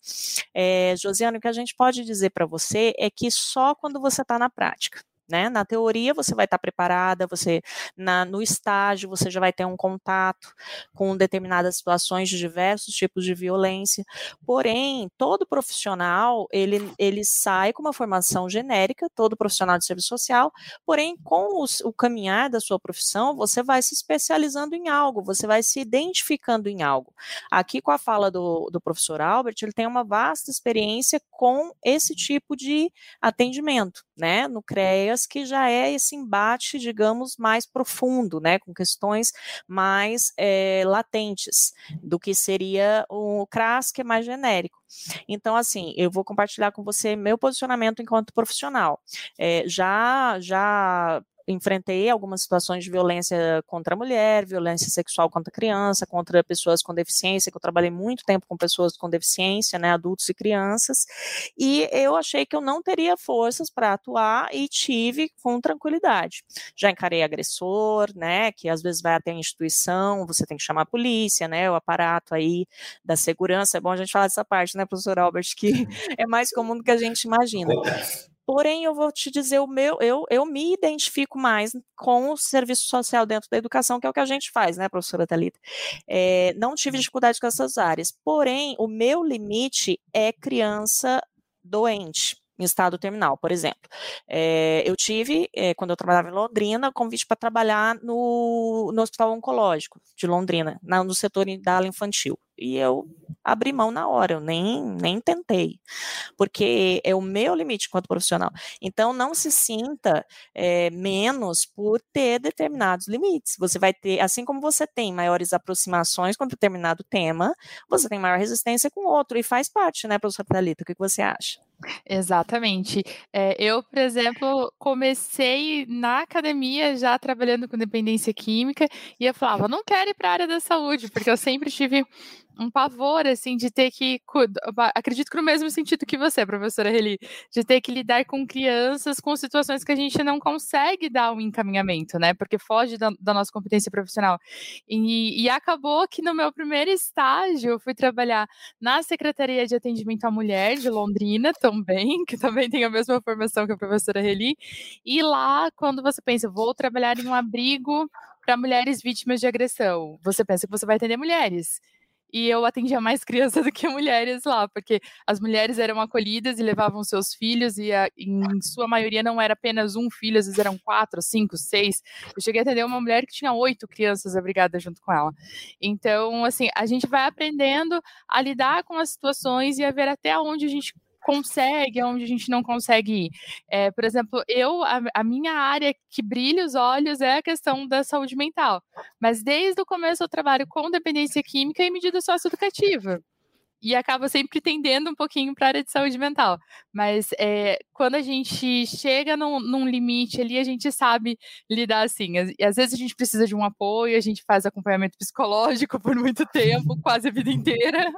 é, Josiane, o que a gente pode dizer para você é que só quando você está na prática, né? Na teoria você vai estar preparada, você na, no estágio você já vai ter um contato com determinadas situações de diversos tipos de violência. Porém, todo profissional ele, ele sai com uma formação genérica, todo profissional de serviço social. Porém, com os, o caminhar da sua profissão, você vai se especializando em algo, você vai se identificando em algo. Aqui com a fala do, do professor Albert, ele tem uma vasta experiência com esse tipo de atendimento, né? No CREA que já é esse embate, digamos, mais profundo, né, com questões mais é, latentes do que seria o CRAS, que é mais genérico. Então, assim, eu vou compartilhar com você meu posicionamento enquanto profissional. É, já, já enfrentei algumas situações de violência contra a mulher, violência sexual contra a criança, contra pessoas com deficiência, que eu trabalhei muito tempo com pessoas com deficiência, né, adultos e crianças, e eu achei que eu não teria forças para atuar e tive com tranquilidade. Já encarei agressor, né, que às vezes vai até a instituição, você tem que chamar a polícia, né, o aparato aí da segurança, é bom a gente falar dessa parte, né, professor Albert, que (laughs) é mais comum do que a gente imagina. Porém, eu vou te dizer o meu, eu, eu me identifico mais com o serviço social dentro da educação, que é o que a gente faz, né, professora Thalita? É, não tive dificuldade com essas áreas. Porém, o meu limite é criança doente em estado terminal, por exemplo. É, eu tive, é, quando eu trabalhava em Londrina, convite para trabalhar no, no Hospital Oncológico de Londrina, na, no setor da ala infantil. E eu abri mão na hora, eu nem, nem tentei, porque é o meu limite enquanto profissional. Então, não se sinta é, menos por ter determinados limites. Você vai ter, assim como você tem maiores aproximações com determinado tema, você tem maior resistência com outro, e faz parte, né, professor Thalita? O que você acha? Exatamente. É, eu, por exemplo, comecei na academia já trabalhando com dependência química e eu falava, não quero ir para a área da saúde, porque eu sempre tive um pavor, assim, de ter que. Acredito que no mesmo sentido que você, professora Reli, de ter que lidar com crianças com situações que a gente não consegue dar um encaminhamento, né? Porque foge da, da nossa competência profissional. E, e, acabou que no meu primeiro estágio eu fui trabalhar na Secretaria de Atendimento à Mulher de Londrina também, (laughs) que também tem a mesma formação que a professora Reli. E lá, quando você pensa, vou trabalhar em um abrigo para mulheres vítimas de agressão, você pensa que você vai atender mulheres e eu atendia mais crianças do que mulheres lá, porque as mulheres eram acolhidas e levavam seus filhos, e a, em sua maioria não era apenas um filho, às vezes eram quatro, cinco, seis. Eu cheguei a atender uma mulher que tinha oito crianças abrigadas junto com ela. Então, assim, a gente vai aprendendo a lidar com as situações e a ver até onde a gente consegue, aonde a gente não consegue ir. É, por exemplo, eu, a, a, minha área que brilha os olhos é a questão da saúde mental. Mas desde o começo eu trabalho com dependência química e medida socioeducativa e acaba sempre tendendo um pouquinho para a área de saúde mental. Mas é, quando a gente chega num, num, limite ali, a gente sabe lidar assim. E às vezes a gente precisa de um apoio, a gente faz acompanhamento psicológico por muito tempo, (laughs) quase a vida inteira.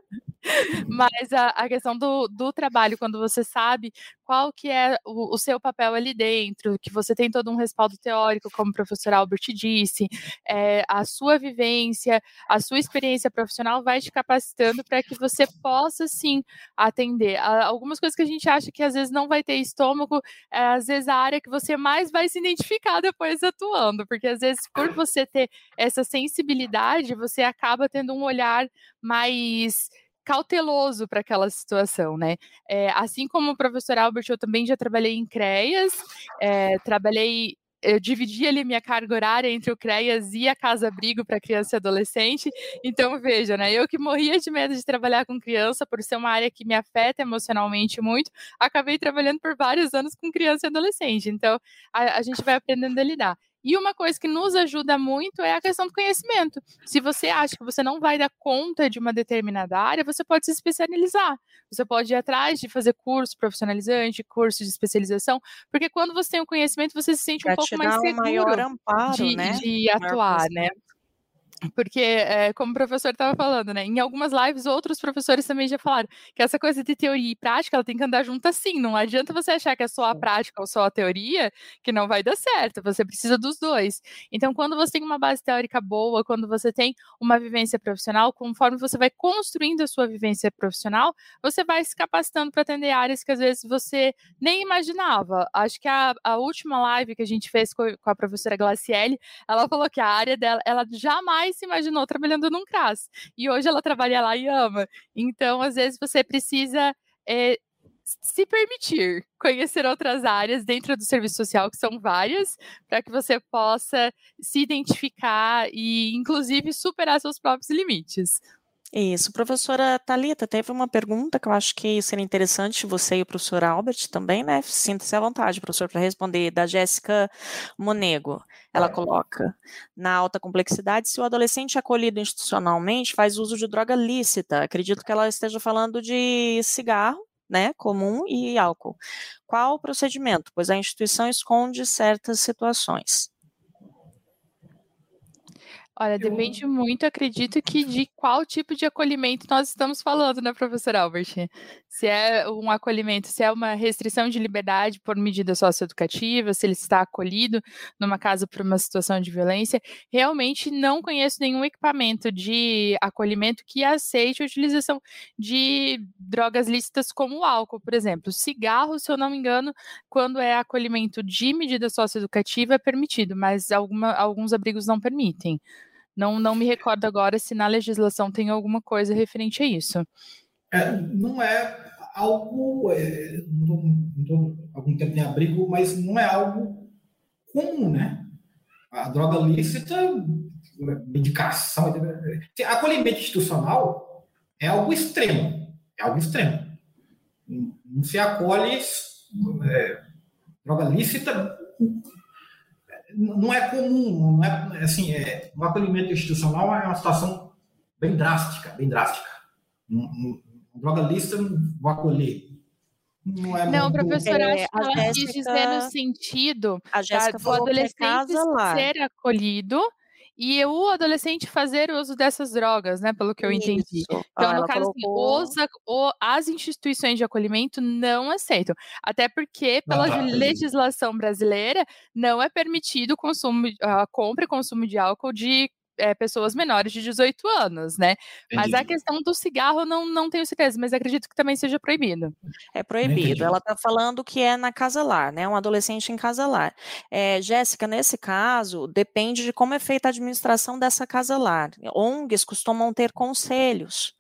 Mas a, a questão do, do, trabalho, quando você sabe qual que é o, o, seu papel ali dentro, que você tem todo um respaldo teórico, como o professor Albert disse, é, a sua vivência, a sua experiência profissional vai te capacitando para que você possa, sim, atender. Algumas coisas que a gente acha que às vezes não vai ter estômago, é, às vezes a área que você mais vai se identificar depois atuando, porque às vezes por você ter essa sensibilidade, você acaba tendo um olhar mais cauteloso para aquela situação, né? É, assim como o professor Albert, eu também já trabalhei em CREAS, é, trabalhei eu dividi ali minha carga horária entre o CREAS e a Casa Abrigo para criança e adolescente. Então, veja, né? Eu que morria de medo de trabalhar com criança, por ser uma área que me afeta emocionalmente muito, acabei trabalhando por vários anos com criança e adolescente. Então, a, a gente vai aprendendo a lidar. E uma coisa que nos ajuda muito é a questão do conhecimento. Se você acha que você não vai dar conta de uma determinada área, você pode se especializar. Você pode ir atrás de fazer curso profissionalizante, curso de especialização, porque quando você tem o um conhecimento, você se sente um pouco mais seguro um maior amparo, de, né? de atuar, né? Porque, é, como o professor estava falando, né? Em algumas lives, outros professores também já falaram que essa coisa de teoria e prática, ela tem que andar junto assim. Não adianta você achar que é só a prática ou só a teoria, que não vai dar certo. Você precisa dos dois. Então, quando você tem uma base teórica boa, quando você tem uma vivência profissional, conforme você vai construindo a sua vivência profissional, você vai se capacitando para atender áreas que às vezes você nem imaginava. Acho que a, a última live que a gente fez com, com a professora Glaciele, ela falou que a área dela, ela jamais jamais se imaginou trabalhando num CRAS. E hoje ela trabalha lá e ama. Então, às vezes, você precisa é, se permitir conhecer outras áreas dentro do serviço social, que são várias, para que você possa se identificar e, inclusive, superar seus próprios limites. Isso. Professora Talita, teve uma pergunta que eu acho que seria interessante você e o professor Albert também, né? Sinta-se à vontade, professor, para responder, da Jéssica Monego. Ela coloca: na alta complexidade, se o adolescente é acolhido institucionalmente faz uso de droga lícita, acredito que ela esteja falando de cigarro, né, comum e álcool. Qual o procedimento? Pois a instituição esconde certas situações. Olha, depende muito, acredito que de qual tipo de acolhimento nós estamos falando, né, professor Albert? Se é um acolhimento, se é uma restrição de liberdade por medida socioeducativa, se ele está acolhido numa casa por uma situação de violência, realmente não conheço nenhum equipamento de acolhimento que aceite a utilização de drogas lícitas como o álcool, por exemplo. Cigarro, se eu não me engano, quando é acolhimento de medida socioeducativa é permitido, mas alguma, alguns abrigos não permitem. Não, não me recordo agora se na legislação tem alguma coisa referente a isso. É, não é algo. É, não algum tempo em abrigo, mas não é algo comum, né? A droga lícita, medicação, acolhimento institucional é algo extremo. É algo extremo. Não se acolhe é, droga lícita não é comum, não é assim, é, o acolhimento institucional é uma situação bem drástica, bem drástica. Um, um, um droga lista vou acolher. Não, é não muito... professora, é, acho que ela Jéssica, quis dizer no sentido a da, do adolescente ser acolhido e o adolescente fazer uso dessas drogas, né? Pelo que eu entendi. Isso. Então, ah, no caso, assim, colocou... os, o, as instituições de acolhimento não aceitam. Até porque, pela ah, legislação brasileira, não é permitido consumo, a compra e consumo de álcool de é, pessoas menores de 18 anos, né? Entendi. Mas a questão do cigarro não, não tenho certeza, mas acredito que também seja proibido. É proibido. Ela está falando que é na casa lar, né? Um adolescente em casa lar. É, Jéssica, nesse caso, depende de como é feita a administração dessa casa lar. ONGs costumam ter conselhos.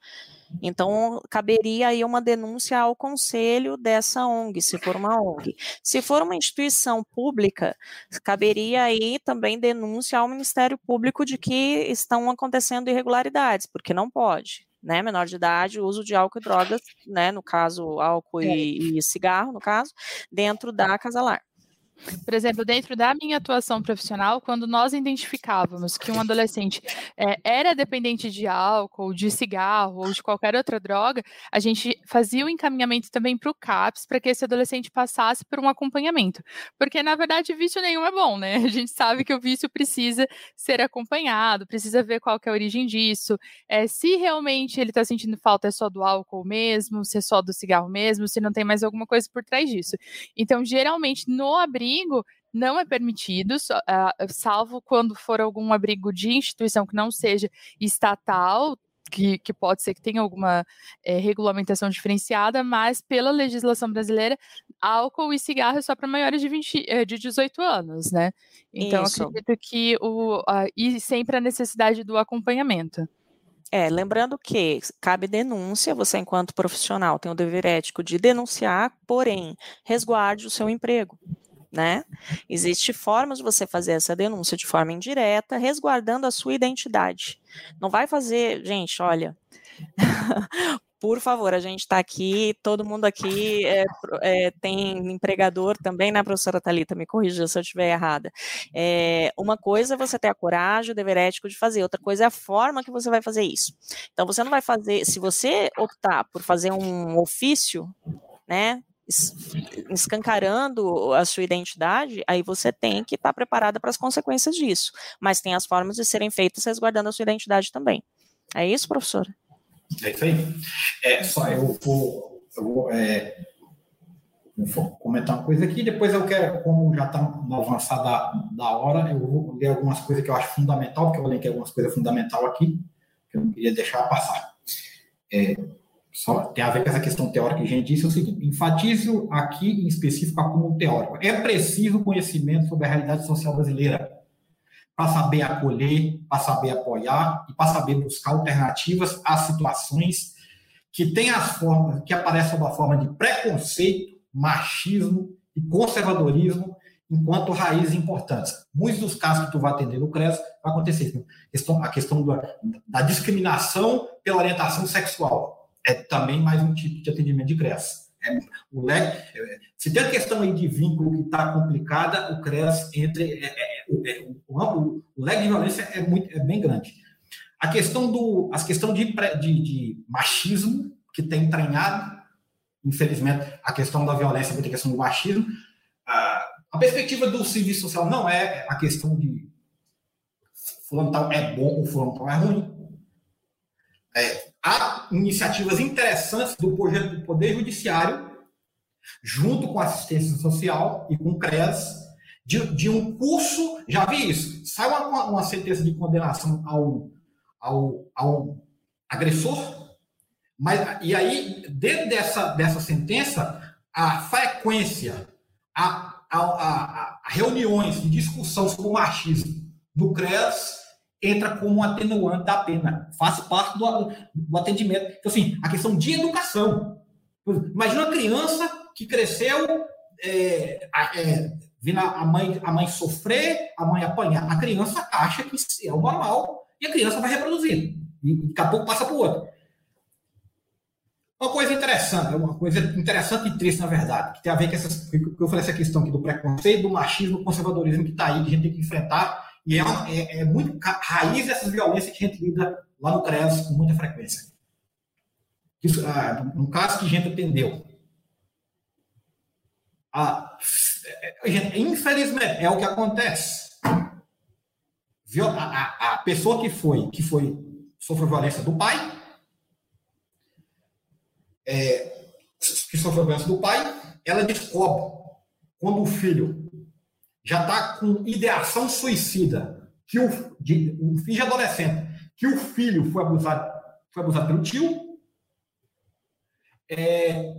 Então, caberia aí uma denúncia ao conselho dessa ONG, se for uma ONG. Se for uma instituição pública, caberia aí também denúncia ao Ministério Público de que estão acontecendo irregularidades, porque não pode. né, menor de idade, o uso de álcool e drogas, né, no caso, álcool e, e cigarro, no caso, dentro da casalar. Por exemplo, dentro da minha atuação profissional, quando nós identificávamos que um adolescente é, era dependente de álcool, de cigarro ou de qualquer outra droga, a gente fazia o encaminhamento também para o CAPS para que esse adolescente passasse por um acompanhamento. Porque, na verdade, vício nenhum é bom, né? A gente sabe que o vício precisa ser acompanhado, precisa ver qual é a origem disso, é, se realmente ele está sentindo falta é só do álcool mesmo, se é só do cigarro mesmo, se não tem mais alguma coisa por trás disso. Então, geralmente, no abrigo abrigo não é permitido, uh, salvo quando for algum abrigo de instituição que não seja estatal, que, que, pode ser que tenha alguma é, regulamentação diferenciada, mas pela legislação brasileira, álcool e cigarro é só para maiores de, 20, eh, de 18 anos, né? Então, Isso. acredito que o. E sempre a necessidade do acompanhamento. É, lembrando que cabe denúncia, você, enquanto profissional, tem o dever ético de denunciar, porém, resguarde o seu emprego né? Existem formas de você fazer essa denúncia de forma indireta, resguardando a sua identidade. Não vai fazer, gente, olha. (laughs) por favor, a gente está aqui, todo mundo aqui é, é, tem empregador também, né, professora Talita? Me corrija se eu estiver errada. É, uma coisa é você ter a coragem, o dever ético de fazer, outra coisa é a forma que você vai fazer isso. Então, você não vai fazer, se você optar por fazer um ofício, né, escancarando a sua identidade, aí você tem que estar tá preparada para as consequências disso. Mas tem as formas de serem feitas resguardando a sua identidade também. É isso, professora? É isso aí. É, só eu vou, eu vou, é, vou comentar uma coisa aqui, depois eu quero, como já está no avançar da, da hora, eu vou ler algumas coisas que eu acho fundamental, porque eu elenquei algumas coisas fundamentais aqui, que eu não queria deixar passar. É, só tem a ver com essa questão teórica que a gente disse, é o seguinte, enfatizo aqui em específico a como teórico. É preciso conhecimento sobre a realidade social brasileira para saber acolher, para saber apoiar e para saber buscar alternativas às situações que têm as formas, que aparecem sob a forma de preconceito, machismo e conservadorismo enquanto raízes importantes. Muitos dos casos que tu vai atender no CRES vai acontecer. A questão da, da discriminação pela orientação sexual é também mais um tipo de atendimento de CRES. É, o leque, é, se tem a questão aí de vínculo que está complicada, o CRES entre. É, é, é o, o, o, leque de violência é, muito, é bem grande. A questão do. As questão de, de, de machismo, que tem entranhado, infelizmente, a questão da violência a questão do machismo. A, a perspectiva do serviço social não é a questão de fulano é bom ou fulano é ruim. É, há iniciativas interessantes do projeto do Poder Judiciário, junto com a assistência social e com o CREAS, de, de um curso, já vi isso, sai uma, uma sentença de condenação ao, ao, ao agressor, mas, e aí, dentro dessa, dessa sentença, a frequência, a, a, a, a reuniões de discussão sobre o machismo no CREAS entra como um atenuante da pena, faz parte do, do atendimento. Então, assim, a questão de educação. Imagina uma criança que cresceu é, é, vendo a mãe, a mãe sofrer, a mãe apanhar. A criança acha que isso é o normal e a criança vai reproduzir. E daqui a pouco passa para o outro. Uma coisa interessante, uma coisa interessante e triste, na verdade, que tem a ver com essas, que eu falei essa questão aqui do preconceito, do machismo, do conservadorismo que está aí, que a gente tem que enfrentar e é, é, é muito raiz dessas violências que a gente lida lá no CREAS com muita frequência. Isso, ah, um caso que a gente atendeu. A, gente, infelizmente, é o que acontece. A, a, a, pessoa que foi, que foi, sofreu violência do pai, é, que sofreu violência do pai, ela descobre quando o filho já está com ideação suicida, que o, de, um filho de adolescente, que o filho foi abusado, foi abusado pelo tio, é,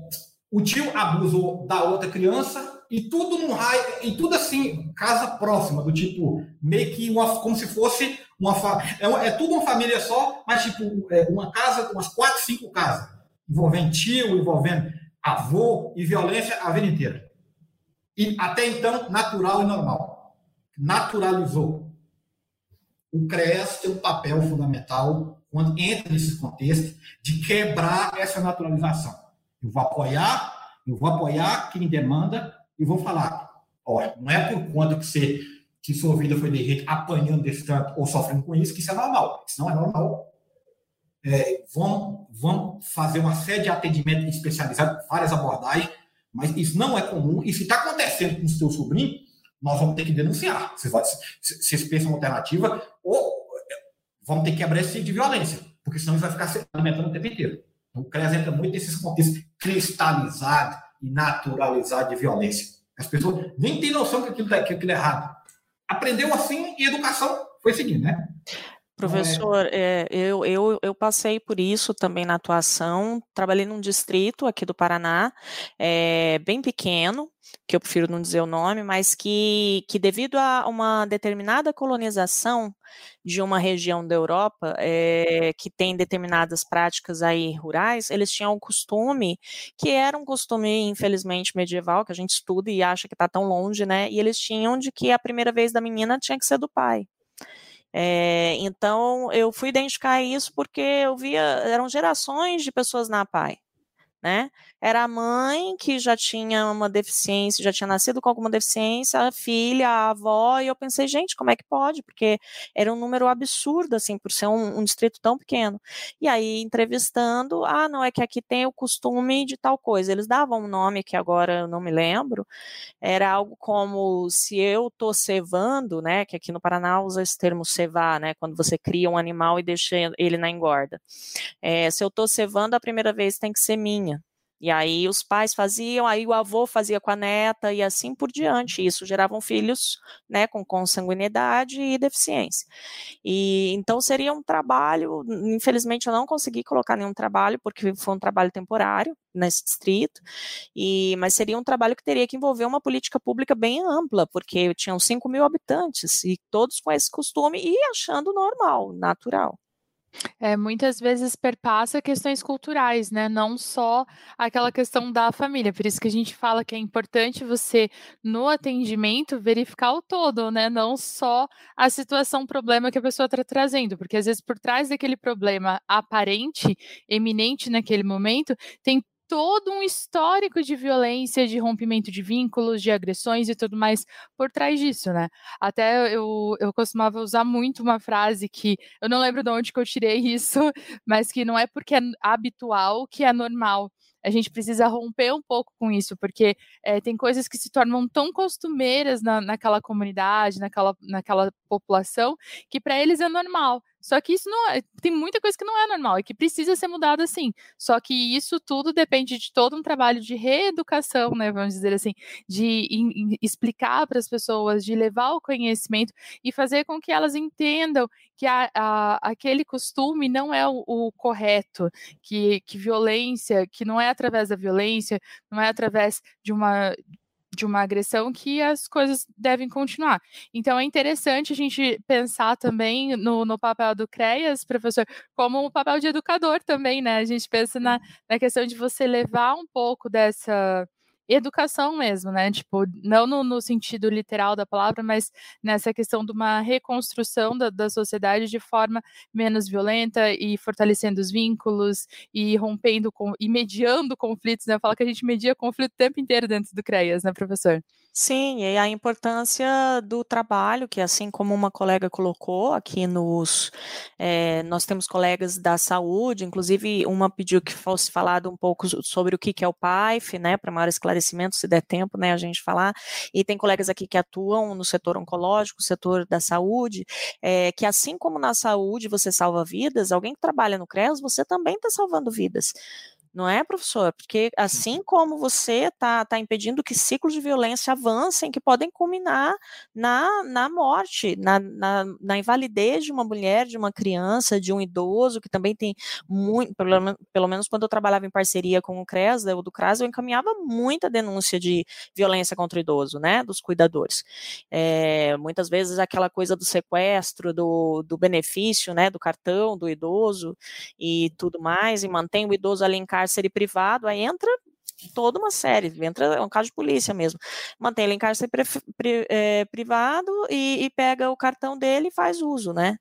o tio abusou da outra criança e tudo num raio, e tudo assim, casa próxima, do tipo, meio que uma, como se fosse uma é, é tudo uma família só, mas tipo, é, uma casa, umas quatro, cinco casas, envolvendo tio, envolvendo avô e violência a vida inteira e até então natural e normal. Naturalizou. O CREAS tem um papel fundamental quando entra nesses contextos, de quebrar essa naturalização. Eu vou apoiar, eu vou apoiar quem demanda e vou falar, ó, não é por conta que você que sua vida foi de jeito apanhando desse tanto ou sofrendo com isso, que isso é normal. Isso não é normal. É, vão, vão fazer uma série de atendimento especializado, várias abordagens, mas isso não é comum. E se está acontecendo com o seu sobrinho, nós vamos ter que denunciar. Vocês, vocês pensam alternativa, ou vamos ter que quebrar esse tipo de violência, porque senão isso vai ficar se alimentando o tempo inteiro. Então, o CREAS entra muito nesses contextos cristalizados e naturalizados de violência. As pessoas nem têm noção que aquilo, que aquilo é errado. Aprendeu assim e educação foi seguindo, né? Professor, é, eu, eu, eu passei por isso também na atuação. Trabalhei num distrito aqui do Paraná, é, bem pequeno, que eu prefiro não dizer o nome, mas que, que devido a uma determinada colonização de uma região da Europa é, que tem determinadas práticas aí rurais, eles tinham um costume que era um costume infelizmente medieval que a gente estuda e acha que está tão longe, né? E eles tinham de que a primeira vez da menina tinha que ser do pai. É, então, eu fui identificar isso porque eu via, eram gerações de pessoas na PAI, né? Era a mãe que já tinha uma deficiência, já tinha nascido com alguma deficiência, a filha, a avó, e eu pensei, gente, como é que pode? Porque era um número absurdo, assim, por ser um, um distrito tão pequeno. E aí, entrevistando, ah, não, é que aqui tem o costume de tal coisa. Eles davam um nome que agora eu não me lembro, era algo como se eu tô cevando, né, que aqui no Paraná usa esse termo cevar, né, quando você cria um animal e deixa ele na engorda. É, se eu tô cevando, a primeira vez tem que ser minha. E aí os pais faziam, aí o avô fazia com a neta e assim por diante. Isso geravam filhos, né, com consanguinidade e deficiência. E então seria um trabalho, infelizmente eu não consegui colocar nenhum trabalho porque foi um trabalho temporário nesse distrito. E mas seria um trabalho que teria que envolver uma política pública bem ampla, porque tinham 5 mil habitantes e todos com esse costume e achando normal, natural. É, muitas vezes perpassa questões culturais, né? Não só aquela questão da família. Por isso que a gente fala que é importante você, no atendimento, verificar o todo, né? Não só a situação, problema que a pessoa está trazendo, porque às vezes por trás daquele problema aparente, eminente naquele momento, tem todo um histórico de violência, de rompimento de vínculos, de agressões e tudo mais por trás disso, né? Até eu, eu costumava usar muito uma frase que eu não lembro de onde que eu tirei (laughs) isso, mas que não é porque é habitual que é normal a gente precisa romper um pouco com isso, porque é, tem coisas que se tornam tão costumeiras na, naquela comunidade, naquela, naquela população, que para eles é normal. Só que isso não é, tem muita coisa que não é normal e que precisa ser mudada assim. Só que isso tudo depende de todo um trabalho de reeducação, né, vamos dizer assim, de in, in, explicar para as pessoas, de levar o conhecimento e fazer com que elas entendam que a, a, aquele costume não é o, o correto, que, que violência, que não é através da violência, não é através de uma de uma agressão que as coisas devem continuar. Então é interessante a gente pensar também no, no papel do CREAS, professor, como um papel de educador também, né? A gente pensa na, na questão de você levar um pouco dessa educação mesmo, né? Tipo, não no, no, sentido literal da palavra, mas nessa questão de uma reconstrução da, da sociedade de forma menos violenta e fortalecendo os vínculos e rompendo com, e mediando conflitos, né? Fala que a gente media conflito o tempo inteiro dentro do CREAS, né, professor? Sim, e a importância do trabalho, que assim como uma colega colocou aqui nos. É, nós temos colegas da saúde, inclusive uma pediu que fosse falado um pouco sobre o que, é o PAIF, né, para maior esclarecimento, se der tempo, né, a gente falar. E tem colegas aqui que atuam no setor oncológico, setor da saúde, é, que assim como na saúde você salva vidas, alguém que trabalha no CREAS, você também está salvando vidas não é, professor? Porque assim como você está tá impedindo que ciclos de violência avancem, que podem culminar na, na morte, na, na, na, invalidez de uma mulher, de uma criança, de um idoso, que também tem muito, pelo, pelo menos quando eu trabalhava em parceria com o CRES, o do CRAS, eu encaminhava muita denúncia de violência contra o idoso, né, dos cuidadores. É, muitas vezes aquela coisa do sequestro, do, do benefício, né, do cartão do idoso e tudo mais, e mantém o idoso ali em cárcere privado, aí entra toda uma série, entra é um caso de polícia mesmo, mantém ele em cárcere pri, é, privado e, e, pega o cartão dele e faz uso, né?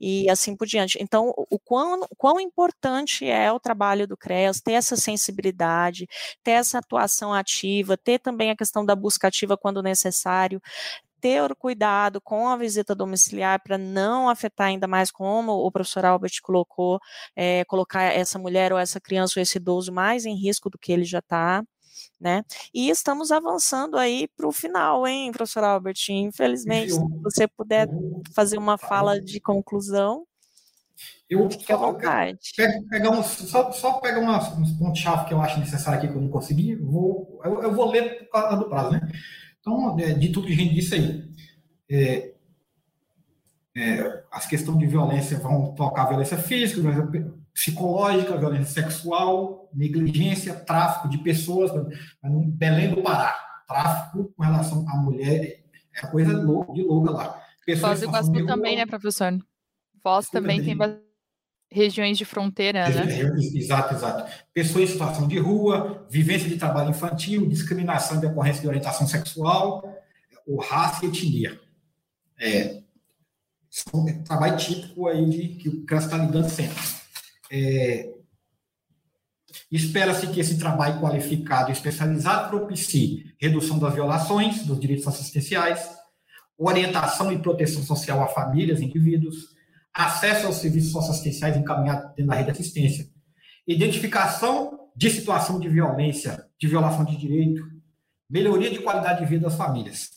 E assim por diante. Então, o quão, quão importante é o trabalho do CREAS, ter essa sensibilidade, ter essa atuação ativa, ter também a questão da busca ativa quando necessário, ter cuidado com a visita domiciliar para não afetar ainda mais, como o professor Albert colocou, é, colocar essa mulher ou essa criança ou esse idoso mais em risco do que ele já está. Né? E estamos avançando aí para o final, hein, professor Albert? Infelizmente, eu, se você puder fazer uma fala de conclusão. Eu fique à vontade. Pega, pega um, só, só pega uma, uns pontos-chave que eu acho necessário aqui que eu não consegui. Vou, eu, eu vou ler por causa do prazo, né? Então, é, de tudo que a gente disse aí, é, é, as questões de violência vão tocar violência física, violência psicológica, violência sexual, negligência, tráfico de pessoas. Belém do Pará, tráfico com relação à mulher é coisa de louca lá. Pessoas Foz do Iguaçu também, né, professor? Foz também tem regiões de fronteira, né? Exato, exato. Pessoas em situação de rua, vivência de trabalho infantil, discriminação de ocorrência de orientação sexual, ou raça e etnia. É, são é trabalho típico aí de, que o CRAS está lidando sempre. É, Espera-se que esse trabalho qualificado e especializado propicie redução das violações dos direitos assistenciais, orientação e proteção social a famílias e indivíduos, acesso aos serviços socioassistenciais encaminhados dentro da rede de assistência, identificação de situação de violência, de violação de direito, melhoria de qualidade de vida das famílias.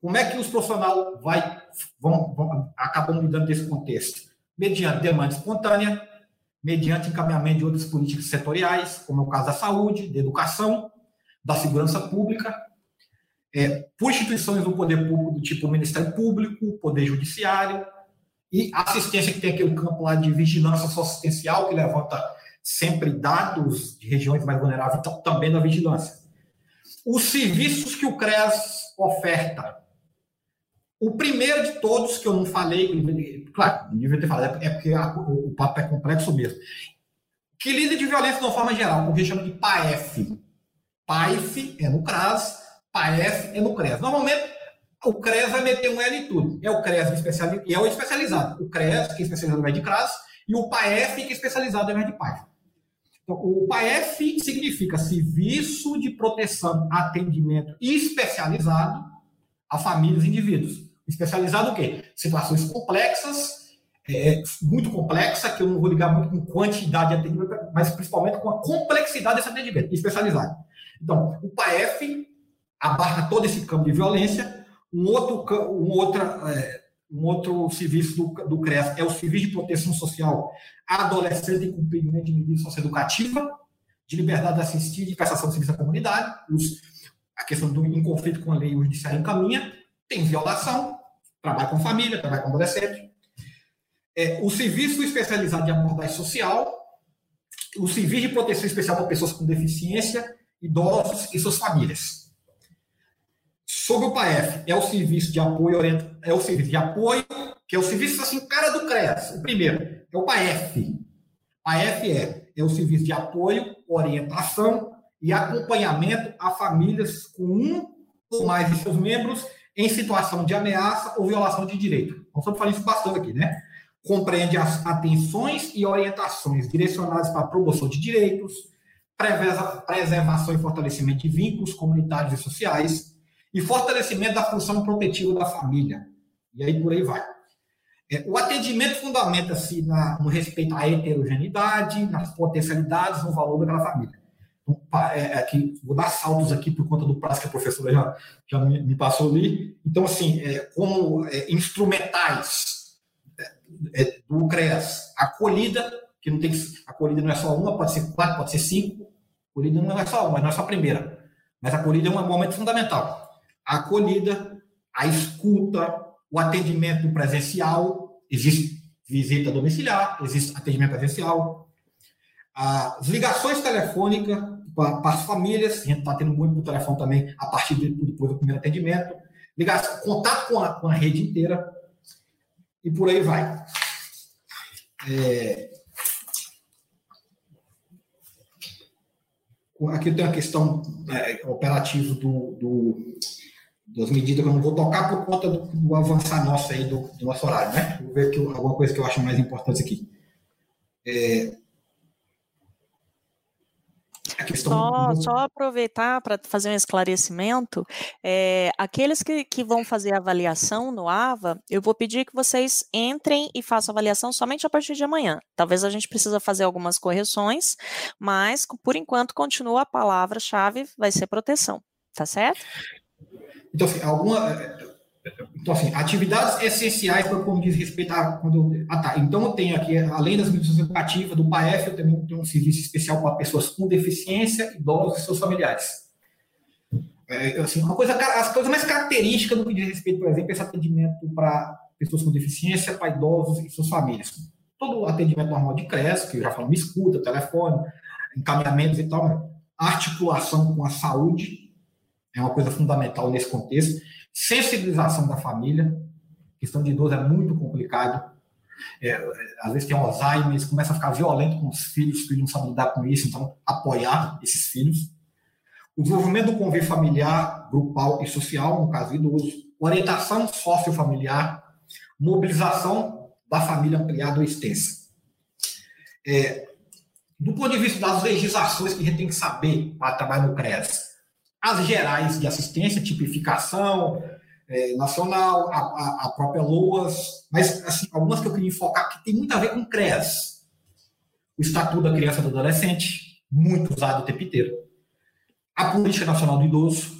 Como é que os profissionais vai, vão, vão, acabam lidando desse contexto? Mediante demanda espontânea, mediante encaminhamento de outras políticas setoriais, como é o caso da saúde, da educação, da segurança pública, é, por instituições do poder público do tipo Ministério Público, Poder Judiciário, e assistência, que tem aquele campo lá de vigilância socioassistencial, que levanta sempre dados de regiões mais vulneráveis, então, também da vigilância. Os serviços que o CREAS oferta. O primeiro de todos, que eu não falei, claro, não devia ter falado, é porque a, o, o papo é complexo mesmo, que lida de violência de uma forma geral, o que chama de PAEF. PAEF é no CRAS, PAEF é no CREAS. Normalmente, o CRES vai meter um L em tudo. É o CRES especializado, e é o especializado. O CRES, que é especializado no invés de CRAS, e o PAEF, que é especializado no invés de PAEF. Então, o PAEF significa Serviço de Proteção, Atendimento Especializado a Famílias e Indivíduos. Especializado o quê? Situações complexas, é, muito complexa, que eu não vou ligar muito com quantidade de atendimento, mas principalmente com a complexidade desse atendimento, especializado. Então, o PAEF abarca todo esse campo de violência, um outro, um outra, é, um outro serviço do, do CRES é o Serviço de Proteção Social Adolescente em Cumprimento de Medida Socioeducativa, de liberdade assistida e prestação de serviço à comunidade. Os, a questão do conflito com a lei, o judiciário encaminha. Tem violação, trabalho com família, trabalho com adolescente. É, o Serviço Especializado de Abordagem Social, o Serviço de Proteção Especial para Pessoas com Deficiência, idosos e suas famílias sobre o PAEF, é o serviço de apoio é o serviço de apoio, que é o serviço assim, cara do CREAS. O primeiro é o PAEF. PAEF é, é o serviço de apoio, orientação e acompanhamento a famílias com um ou mais de seus membros em situação de ameaça ou violação de direito. Nós estamos falando isso bastante aqui, né? Compreende as atenções e orientações direcionadas para a promoção de direitos, preservação e fortalecimento de vínculos comunitários e sociais, e fortalecimento da função protetiva da família. E aí por aí vai. É, o atendimento fundamenta-se no respeito à heterogeneidade, nas potencialidades, no valor daquela família. Então, é, é, aqui, vou dar saltos aqui por conta do prazo que a professora já, já me, me passou ali. Então, assim, é, como é, instrumentais é, do CREAS, acolhida, que não tem acolhida não é só uma, pode ser quatro, pode ser cinco. Acolhida não é só uma, não é só a primeira. Mas a acolhida é um momento fundamental a acolhida, a escuta, o atendimento presencial, existe visita domiciliar, existe atendimento presencial, as ligações telefônicas para, as famílias, a gente está tendo muito por telefone também a partir de, depois do primeiro atendimento, ligação, contato com a, com a rede inteira. E por aí vai. É, aqui tem a questão é, operativa do, do, das medidas que eu não vou tocar por conta do, do avançar nosso aí, do, do, nosso horário, né? Vou ver aqui alguma coisa que eu acho mais importante aqui. É, só, só aproveitar para fazer um esclarecimento, é, aqueles que, que vão fazer avaliação no AVA, eu vou pedir que vocês entrem e façam avaliação somente a partir de amanhã. Talvez a gente precisa fazer algumas correções, mas por enquanto continua a palavra-chave, vai ser proteção, tá certo? Então, assim, alguma, então, assim, atividades essenciais para como diz respeito a. Quando, ah, tá. Então, eu tenho aqui, além das medidas educativas do PAEF, eu também tenho um serviço especial para pessoas com deficiência, idosos e seus familiares. É, assim, uma coisa, as coisas mais características do que diz respeito, por exemplo, esse atendimento para pessoas com deficiência, para idosos e suas famílias. Todo atendimento normal de creche, que eu já falo, me escuta, telefone, encaminhamentos e tal, articulação com a saúde é uma coisa fundamental nesse contexto sensibilização da família. Questão de idoso é muito complicado. É, às vezes tem Alzheimer, começa a ficar violento com os filhos, os filhos não sabem lidar com isso, então apoiar esses filhos. O desenvolvimento do convívio familiar, grupal e social, no caso idoso, orientação sociofamiliar, mobilização da família ampliada ou extensa. É, do ponto de vista das legislações que a gente tem que saber para trabalhar no CRES, as gerais de assistência, tipificação é, nacional, a, a, a, própria LOAS, mas assim, algumas que eu queria enfocar que tem muito a ver com CREAS. O Estatuto da Criança e do Adolescente, muito usado o tempo inteiro. A Política Nacional do Idoso,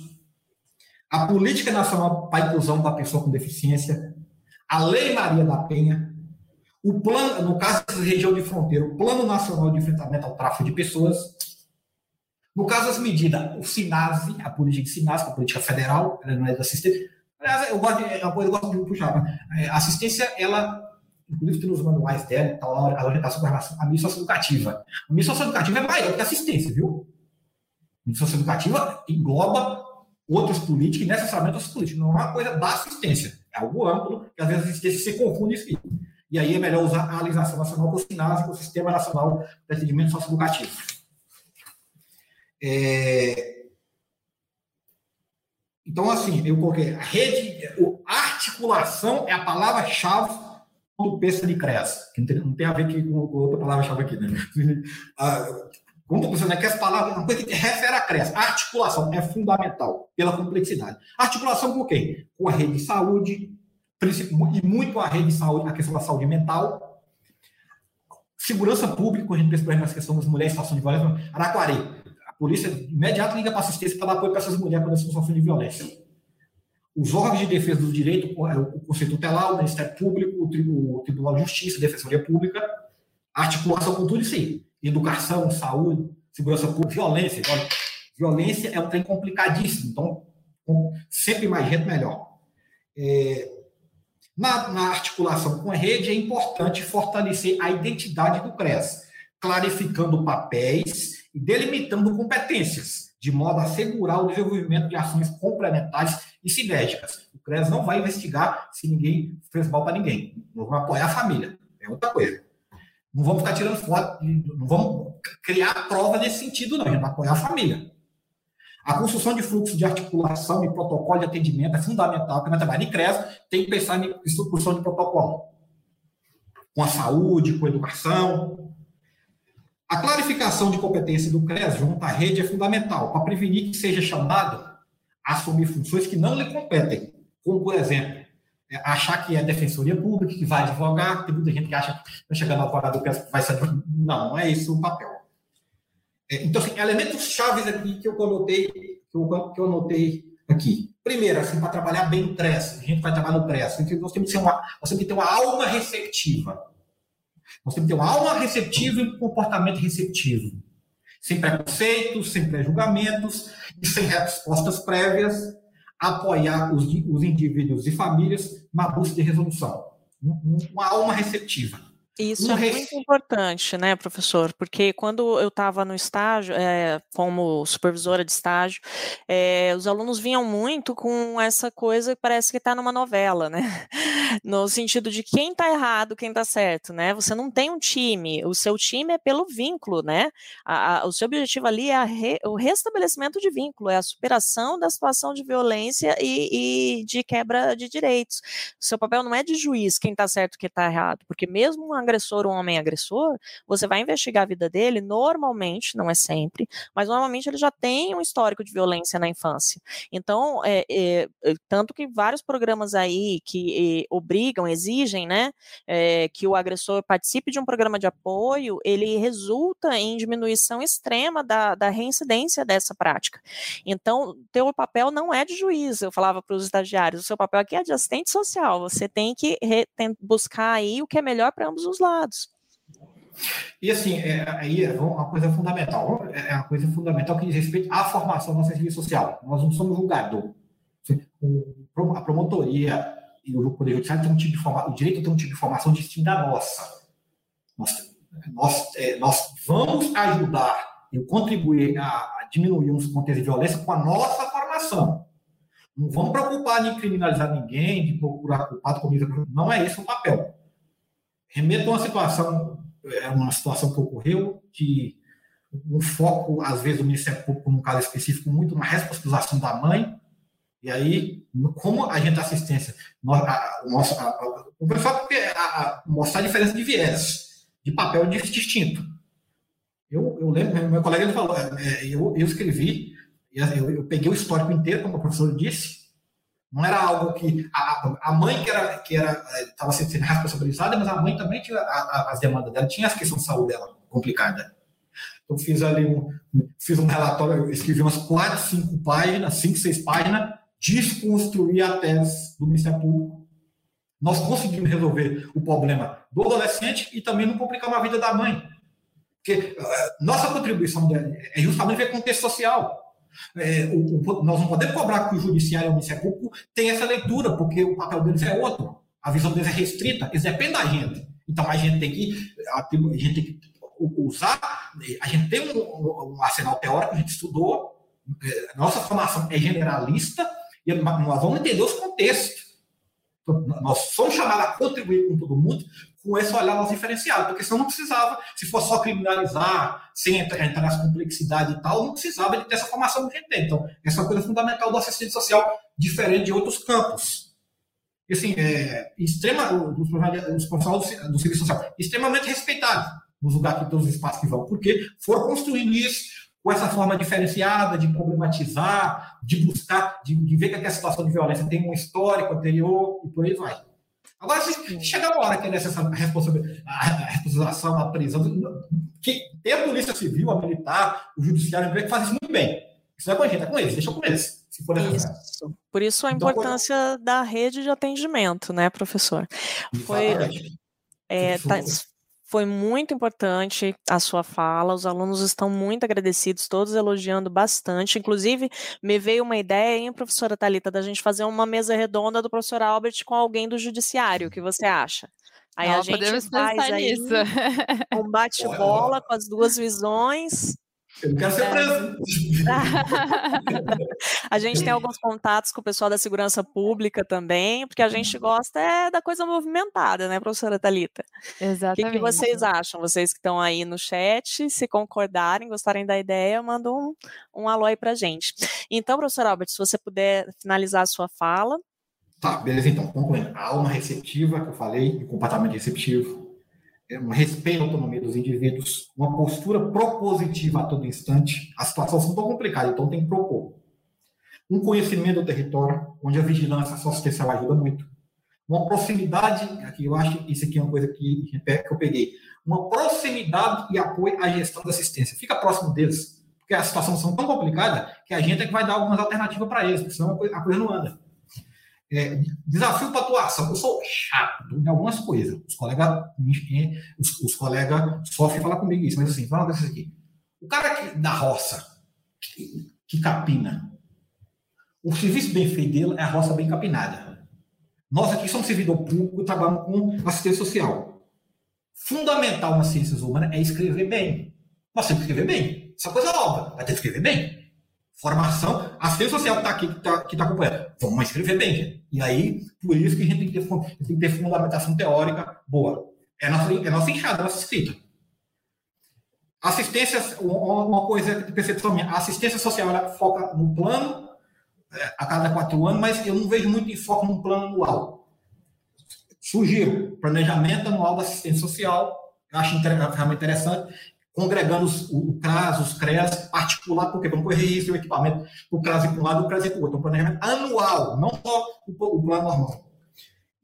a Política Nacional para a Inclusão da Pessoa com Deficiência, a Lei Maria da Penha, o plano, no caso da região de fronteira, o Plano Nacional de Enfrentamento ao Tráfico de Pessoas, no caso das medidas, o SINASE, a política de SINASE, a política federal, ela não é da assistência. Aliás, eu gosto de, é eu gosto de puxar. É, a assistência, ela, inclusive tem nos manuais dela, tá lá a orientação com relação à socioeducativa. A mídia socioeducativa é maior que a assistência, viu? A mídia socioeducativa engloba outras políticas e necessariamente outras políticas. Não é uma coisa da assistência. É algo amplo, que às vezes a assistência se confunde isso. E aí é melhor usar a legislação nacional com o SINASE, com o Sistema Nacional de Atendimento Socioeducativo. É... Então, assim, eu coloquei a rede, a articulação é a palavra-chave do peça de CRES, que não tem, não tem a ver com outra palavra-chave aqui, né? (laughs) Ah, como você né, que as palavras, uma coisa que refere a CRES, a articulação é fundamental pela complexidade. Articulação com quem? Com a rede de saúde, e muito a rede de saúde, a questão da saúde mental, segurança pública, a gente pensa na questão das mulheres em situação de violência, Araquari, polícia imediato liga para assistência para dar apoio para essas mulheres quando estão sofrendo de violência. Os órgãos de defesa do direito, é, o Conselho Tutelar, o Ministério Público, o Tribunal de Justiça, a Defensoria Pública, articulação com tudo isso aí. Educação, saúde, segurança pública, violência. Violência é um trem complicadíssimo, então, sempre mais gente, melhor. É, na, na, articulação com a rede, é importante fortalecer a identidade do CRES, clarificando papéis e delimitando competências, de modo a assegurar o desenvolvimento de ações complementares e sinérgicas. O CRES não vai investigar se ninguém fez mal para ninguém. Não vamos apoiar a família. É outra coisa. Não vamos ficar tirando foto, não vamos criar prova nesse sentido, não. A gente vai apoiar a família. A construção de fluxo de articulação e protocolo de atendimento é fundamental, porque na trabalho em CRES tem que pensar em construção de protocolo. Com a saúde, com a educação, a clarificação de competência do CRES junto à rede é fundamental para prevenir que seja chamado a assumir funções que não lhe competem, como, por exemplo, é, achar que é defensoria pública, que vai advogar, tem muita gente que acha que vai chegar no advogado do CRES vai ser... Não, não é esse o papel. É, então, assim, elementos chaves aqui que eu anotei, que eu, que anotei aqui. Primeiro, assim, para trabalhar bem o CRES, a gente vai trabalhar no CRES, nós temos que, ter uma, nós temos que ter uma alma receptiva nós temos que ter uma alma receptiva e um comportamento receptivo. Sem preconceitos, sem pré-julgamentos e sem respostas prévias, apoiar os, os indivíduos e famílias na busca de resolução. Uma alma receptiva. Isso um é muito importante, né, professor? Porque quando eu estava no estágio, é, como supervisora de estágio, é, os alunos vinham muito com essa coisa que parece que está numa novela, né? (laughs) No sentido de quem está errado, quem está certo, né? Você não tem um time, o seu time é pelo vínculo, né? A, a, o seu objetivo ali é re, o restabelecimento de vínculo, é a superação da situação de violência e, e de quebra de direitos. O seu papel não é de juiz quem está certo, quem está errado, porque mesmo uma agressor, um homem agressor, você vai investigar a vida dele, normalmente, não é sempre, mas normalmente ele já tem um histórico de violência na infância. Então, é, é, tanto que vários programas aí que é, obrigam, exigem, né, é, que o agressor participe de um programa de apoio, ele resulta em diminuição extrema da, da reincidência dessa prática. Então, teu papel não é de juiz, eu falava para os estagiários, o seu papel aqui é de assistente social, você tem que re, tem, buscar aí o que é melhor para ambos os lados. E assim, é, aí é uma coisa fundamental, é, é uma coisa fundamental que diz respeito à formação da serviço social. Nós não somos julgador. A promotoria e o Poder Judiciário tem um tipo de formação, o direito tem um tipo de formação distinta da nossa. Nós, nós, é, nós vamos ajudar e contribuir a, a diminuir os contextos de violência com a nossa formação. Não vamos preocupar em criminalizar ninguém, de procurar culpado com isso. Não é esse o papel. Remeto a uma situação, é uma situação que ocorreu, que um foco, às vezes, do Ministério Público, num caso específico, muito na responsabilização da mãe. E aí, como a gente assistência, nós, a, nosso, a, a, mostrar a diferença de viés, de papel distinto. Eu, eu lembro, meu colega ele falou, é, eu, eu escrevi, eu, eu peguei o histórico inteiro, como o professor disse, não era algo que a, a mãe que era que era estava sendo responsabilizada, mas a mãe também tinha a, a, as demandas dela, tinha as questões de saúde dela complicada. Então fiz ali um fiz um relatório, escrevi umas quatro, cinco páginas, cinco, seis páginas, desconstruir a tese do Ministério Público. Nós conseguimos resolver o problema do adolescente e também não complicar a vida da mãe. Porque uh, nossa contribuição é justamente ver contexto social. É, o, o, nós não podemos cobrar que o judiciário e o Ministério Público tenham essa leitura, porque o papel deles é outro. A visão deles é restrita, eles dependem da gente. Então a gente tem que, a, a gente tem que usar, a gente tem um, um arsenal teórico, a gente estudou, é, nossa formação é generalista, e nós vamos entender os contextos. Nós somos chamados a contribuir com todo mundo, com esse olhar mais diferenciado, porque senão não precisava, se fosse só criminalizar, sem entrar, entrar nas complexidades e tal, não precisava de ter essa formação que gente tem. Então, essa é uma coisa fundamental do assistente social, diferente de outros campos. E, assim, é, extrema, os profissionais do, do serviço social, extremamente respeitados nos lugares todos os espaços que vão, porque foram construindo isso com essa forma diferenciada de problematizar, de buscar, de, de ver que a situação de violência tem um histórico anterior e por aí vai. Agora, se chega uma hora que é necessária a responsabilização, a prisão, que tem a polícia civil, a militar, o judiciário, que faz isso muito bem. Isso não é com a gente, é com eles, deixa com eles, se for necessário. Isso. Por isso a então, importância da rede de atendimento, né, professor? Foi, é, tá, foi muito importante a sua fala, os alunos estão muito agradecidos, todos elogiando bastante. Inclusive, me veio uma ideia, hein, professora Talita, da gente fazer uma mesa redonda do professor Albert com alguém do judiciário. O que você acha? Aí Não, a gente faz aí nisso. um (laughs) bate-bola com as duas visões eu não quero ser é. preso. (laughs) a gente tem alguns contatos com o pessoal da segurança pública também, porque a gente gosta é da coisa movimentada, né, professora Talita? Exatamente. O que, que vocês acham? Vocês que estão aí no chat, se concordarem, gostarem da ideia, mandam um, um alô aí pra gente. Então, professor Albert, se você puder finalizar a sua fala. Tá, beleza, então, concluindo. A alma receptiva, que eu falei, o comportamento receptivo, um respeito à autonomia dos indivíduos, uma postura propositiva a todo instante. As situações são tão complicadas, então tem que propor. Um conhecimento do território, onde a vigilância social ajuda muito. Uma proximidade, aqui eu acho isso aqui é uma coisa que, que eu peguei, uma proximidade e apoio à gestão da assistência. Fica próximo deles, porque as situações são tão complicadas que a gente é que vai dar algumas alternativas para eles, senão a a coisa não anda. É, desafio para atuação. Eu sou chato em algumas coisas. Os colegas os, os colegas sofrem falar comigo isso, mas assim, fala isso aqui. O cara que, da roça, que, que capina, o serviço bem feito dele é a roça bem capinada. Nós aqui somos servidor público, trabalhamos com assistência social. Fundamental nas ciências humanas é escrever bem. Nós temos que escrever bem. Essa coisa é óbvia, vai ter que escrever bem. Formação, a social que está aqui, que está tá acompanhando. Vamos escrever bem, gente. E aí, por isso que a gente tem que ter, tem que ter fundamentação teórica boa. É nossa, é nossa enxada, nossa escrita. Assistência, uma coisa de percepção minha, a assistência social ela foca no plano é, a cada quatro anos, mas eu não vejo muito enfoque no plano anual. Sugiro planejamento anual da assistência social, acho interessante, congregando os, o CRAS, os CREAS, particular, porque vamos correr isso, o equipamento, o CRAS para um lado, o CRAS para o outro. Então, planejamento anual, não só o, o plano normal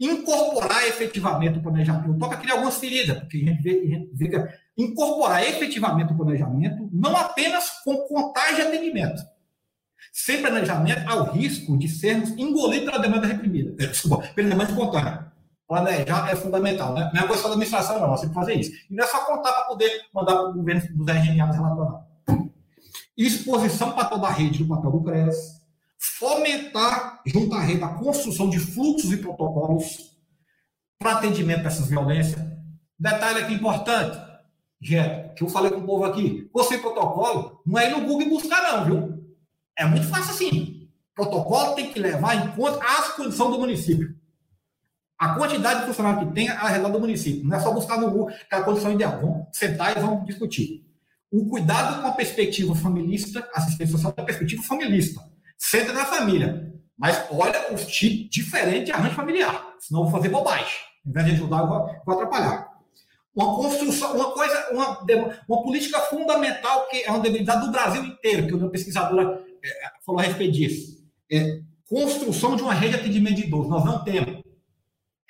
incorporar efetivamente o planejamento. Toco aqui algumas feridas, porque a gente vê, a gente vê que incorporar efetivamente o planejamento, não apenas com contagem de atendimento. Sem planejamento, há o risco de sermos engolidos pela demanda reprimida. É, pela demanda espontânea. Planejar é fundamental. Né? Não é coisa da administração, não. Nós temos que fazer isso. E não é só contar para poder mandar para o governo dos RNAs relatórios. Exposição para toda a rede do papel do CRES, fomentar, junto à rede, a construção de fluxos e protocolos para atendimento dessas violências. Detalhe aqui importante, gente, que eu falei com o povo aqui. Você protocolo não é ir no Google buscar, não, viu? É muito fácil assim. Protocolo tem que levar em conta as condições do município. A quantidade de funcionários que tem ao redor do município. Não é só buscar no Google é a condição ideal. Vamos sentar e vamos discutir. O cuidado com a perspectiva familista, assistência social da perspectiva familista senta na família. Mas olha os tipos diferentes de arranjo familiar. Senão vou fazer bobagem. Em vez de ajudar, eu vou, vou atrapalhar. Uma construção, uma coisa, uma, uma política fundamental que é uma debilidade do Brasil inteiro, que uma pesquisadora é, falou a respeito disso. É construção de uma rede de atendimento de idosos. Nós não temos.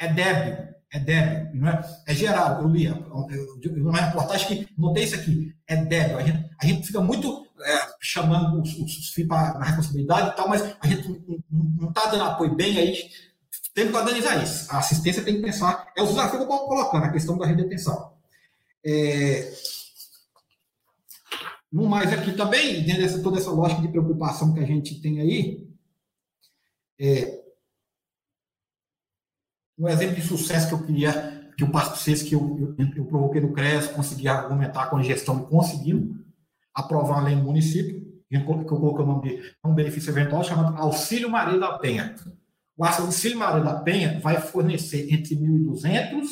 É débil, é débil, não é? É geral, eu li, uma reportagem que notei isso aqui, é débil. A gente, a gente fica muito é, chamando os, os, filhos para responsabilidade e tal, mas a gente não está dando apoio bem, aí tem que organizar isso. A assistência tem que pensar, é o desafio que eu estou colocando, a questão da atenção. É, no mais aqui também, dentro dessa toda essa lógica de preocupação que a gente tem aí, é, um exemplo de sucesso que eu queria que eu passo para vocês, que eu, eu, eu provoquei no CRES, consegui argumentar com a gestão e conseguimos, aprovar uma lei no município, que eu coloquei o nome de um benefício eventual chamado Auxílio Maria da Penha. O Auxílio Maria da Penha vai fornecer entre R$ 1.200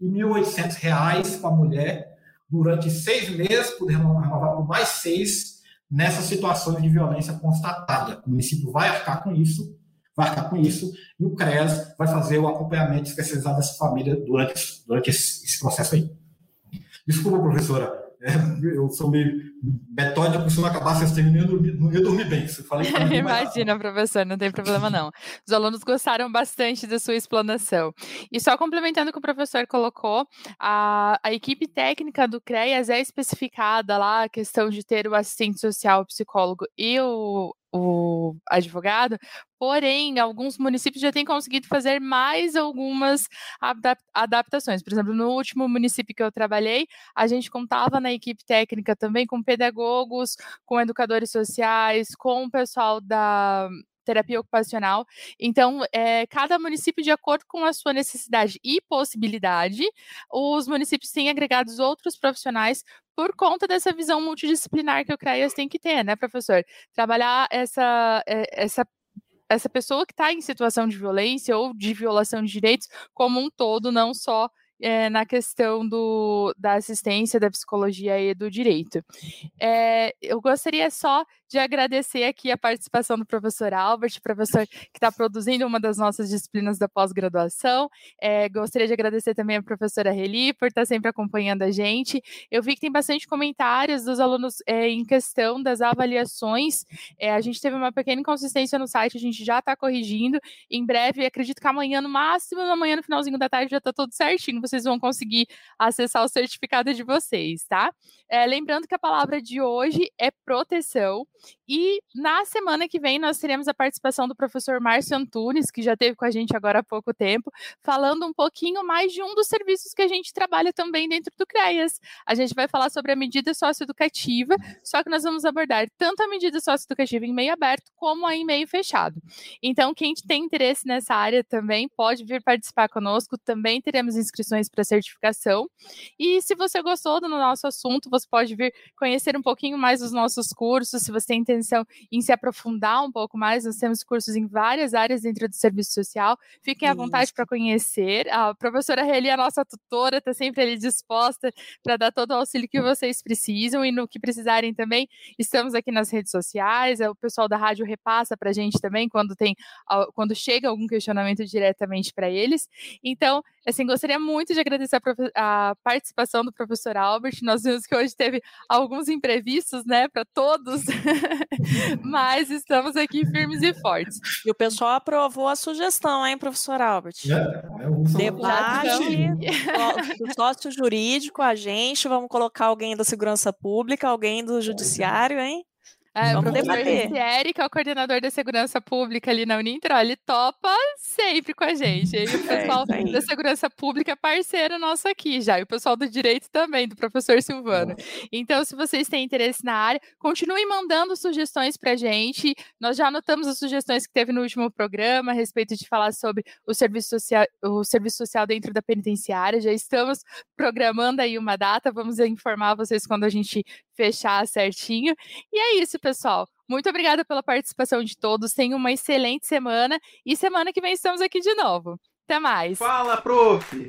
e 1.800 reais para a mulher durante seis meses, poder renovar por mais seis nessas situações de violência constatada. O município vai arcar com isso, vai arcar com isso, e o CREAS vai fazer o acompanhamento especializado dessa família durante, durante esse, esse processo aí. Desculpa, professora, é, eu sou meio metódico, se não acabasse esse termo, eu não ia dormir bem. Você falei (laughs) Imagina, professor, não tem problema não. Os alunos gostaram bastante da sua explanação. E só complementando o que o professor colocou, a, a equipe técnica do CREAS é especificada lá, a questão de ter o assistente social, o psicólogo e o o advogado, porém, alguns municípios já têm conseguido fazer mais algumas adaptações. Por exemplo, no último município que eu trabalhei, a gente contava na equipe técnica também com pedagogos, com educadores sociais, com o pessoal da terapia ocupacional. Então, é, cada município, de acordo com a sua necessidade e possibilidade, os municípios têm agregados outros profissionais por conta dessa visão multidisciplinar que o CREAS tem que ter, né, professor? Trabalhar essa, é, essa essa pessoa que está em situação de violência ou de violação de direitos como um todo, não só é, na questão do, da assistência, da psicologia e do direito. É, eu gostaria só de agradecer aqui a participação do professor Albert, professor que está produzindo uma das nossas disciplinas da pós-graduação. É, gostaria de agradecer também a professora Reli por estar tá sempre acompanhando a gente. Eu vi que tem bastante comentários dos alunos em questão das avaliações. A gente teve uma pequena inconsistência no site, a gente já está corrigindo. Em breve, acredito que amanhã, no máximo, amanhã, no finalzinho da tarde, já está tudo certinho. Vocês vão conseguir acessar o certificado de vocês, tá? É, lembrando que a palavra de hoje é proteção. E na semana que vem nós teremos a participação do professor Márcio Antunes, que já esteve com a gente agora há pouco tempo, falando um pouquinho mais de um dos serviços que a gente trabalha também dentro do CREAS. A gente vai falar sobre a medida socioeducativa, só que nós vamos abordar tanto a medida socioeducativa em meio aberto como a em meio fechado. Então, quem tem interesse nessa área também pode vir participar conosco, também teremos inscrições para certificação. E se você gostou do nosso assunto, você pode vir conhecer um pouquinho mais dos nossos cursos. Se você tem intenção em se aprofundar um pouco mais, nós temos cursos em várias áreas dentro do serviço social. Fiquem à vontade para conhecer. A professora Reli, a nossa tutora, está sempre ali disposta para dar todo o auxílio que vocês precisam e no que precisarem também. Estamos aqui nas redes sociais. O pessoal da rádio repassa para a gente também quando tem quando chega algum questionamento diretamente para eles. Então, assim, gostaria muito de agradecer a, a, participação do professor Albert. Nós vimos que hoje teve alguns imprevistos, né, para todos, (laughs) mas estamos aqui firmes e fortes. E o pessoal aprovou a sugestão, hein, professor Albert? É, é Debate, sócio jurídico, a gente, vamos colocar alguém da segurança pública, alguém do judiciário, hein? É, o professor Ricieri, que é o coordenador da segurança pública ali na Uninter, ele topa sempre com a gente. E o (laughs) é, pessoal é, da segurança pública é parceiro nosso aqui já. E o pessoal do direito também, do professor Silvano. Então, se vocês têm interesse na área, continuem mandando sugestões para a gente. Nós já anotamos as sugestões que teve no último programa a respeito de falar sobre o serviço social, o serviço social dentro da penitenciária. Já estamos programando aí uma data. Vamos informar vocês quando a gente fechar certinho. E é isso, pessoal. Muito obrigada pela participação de todos. Tenham uma excelente semana e semana que vem estamos aqui de novo. Até mais. Fala, prof!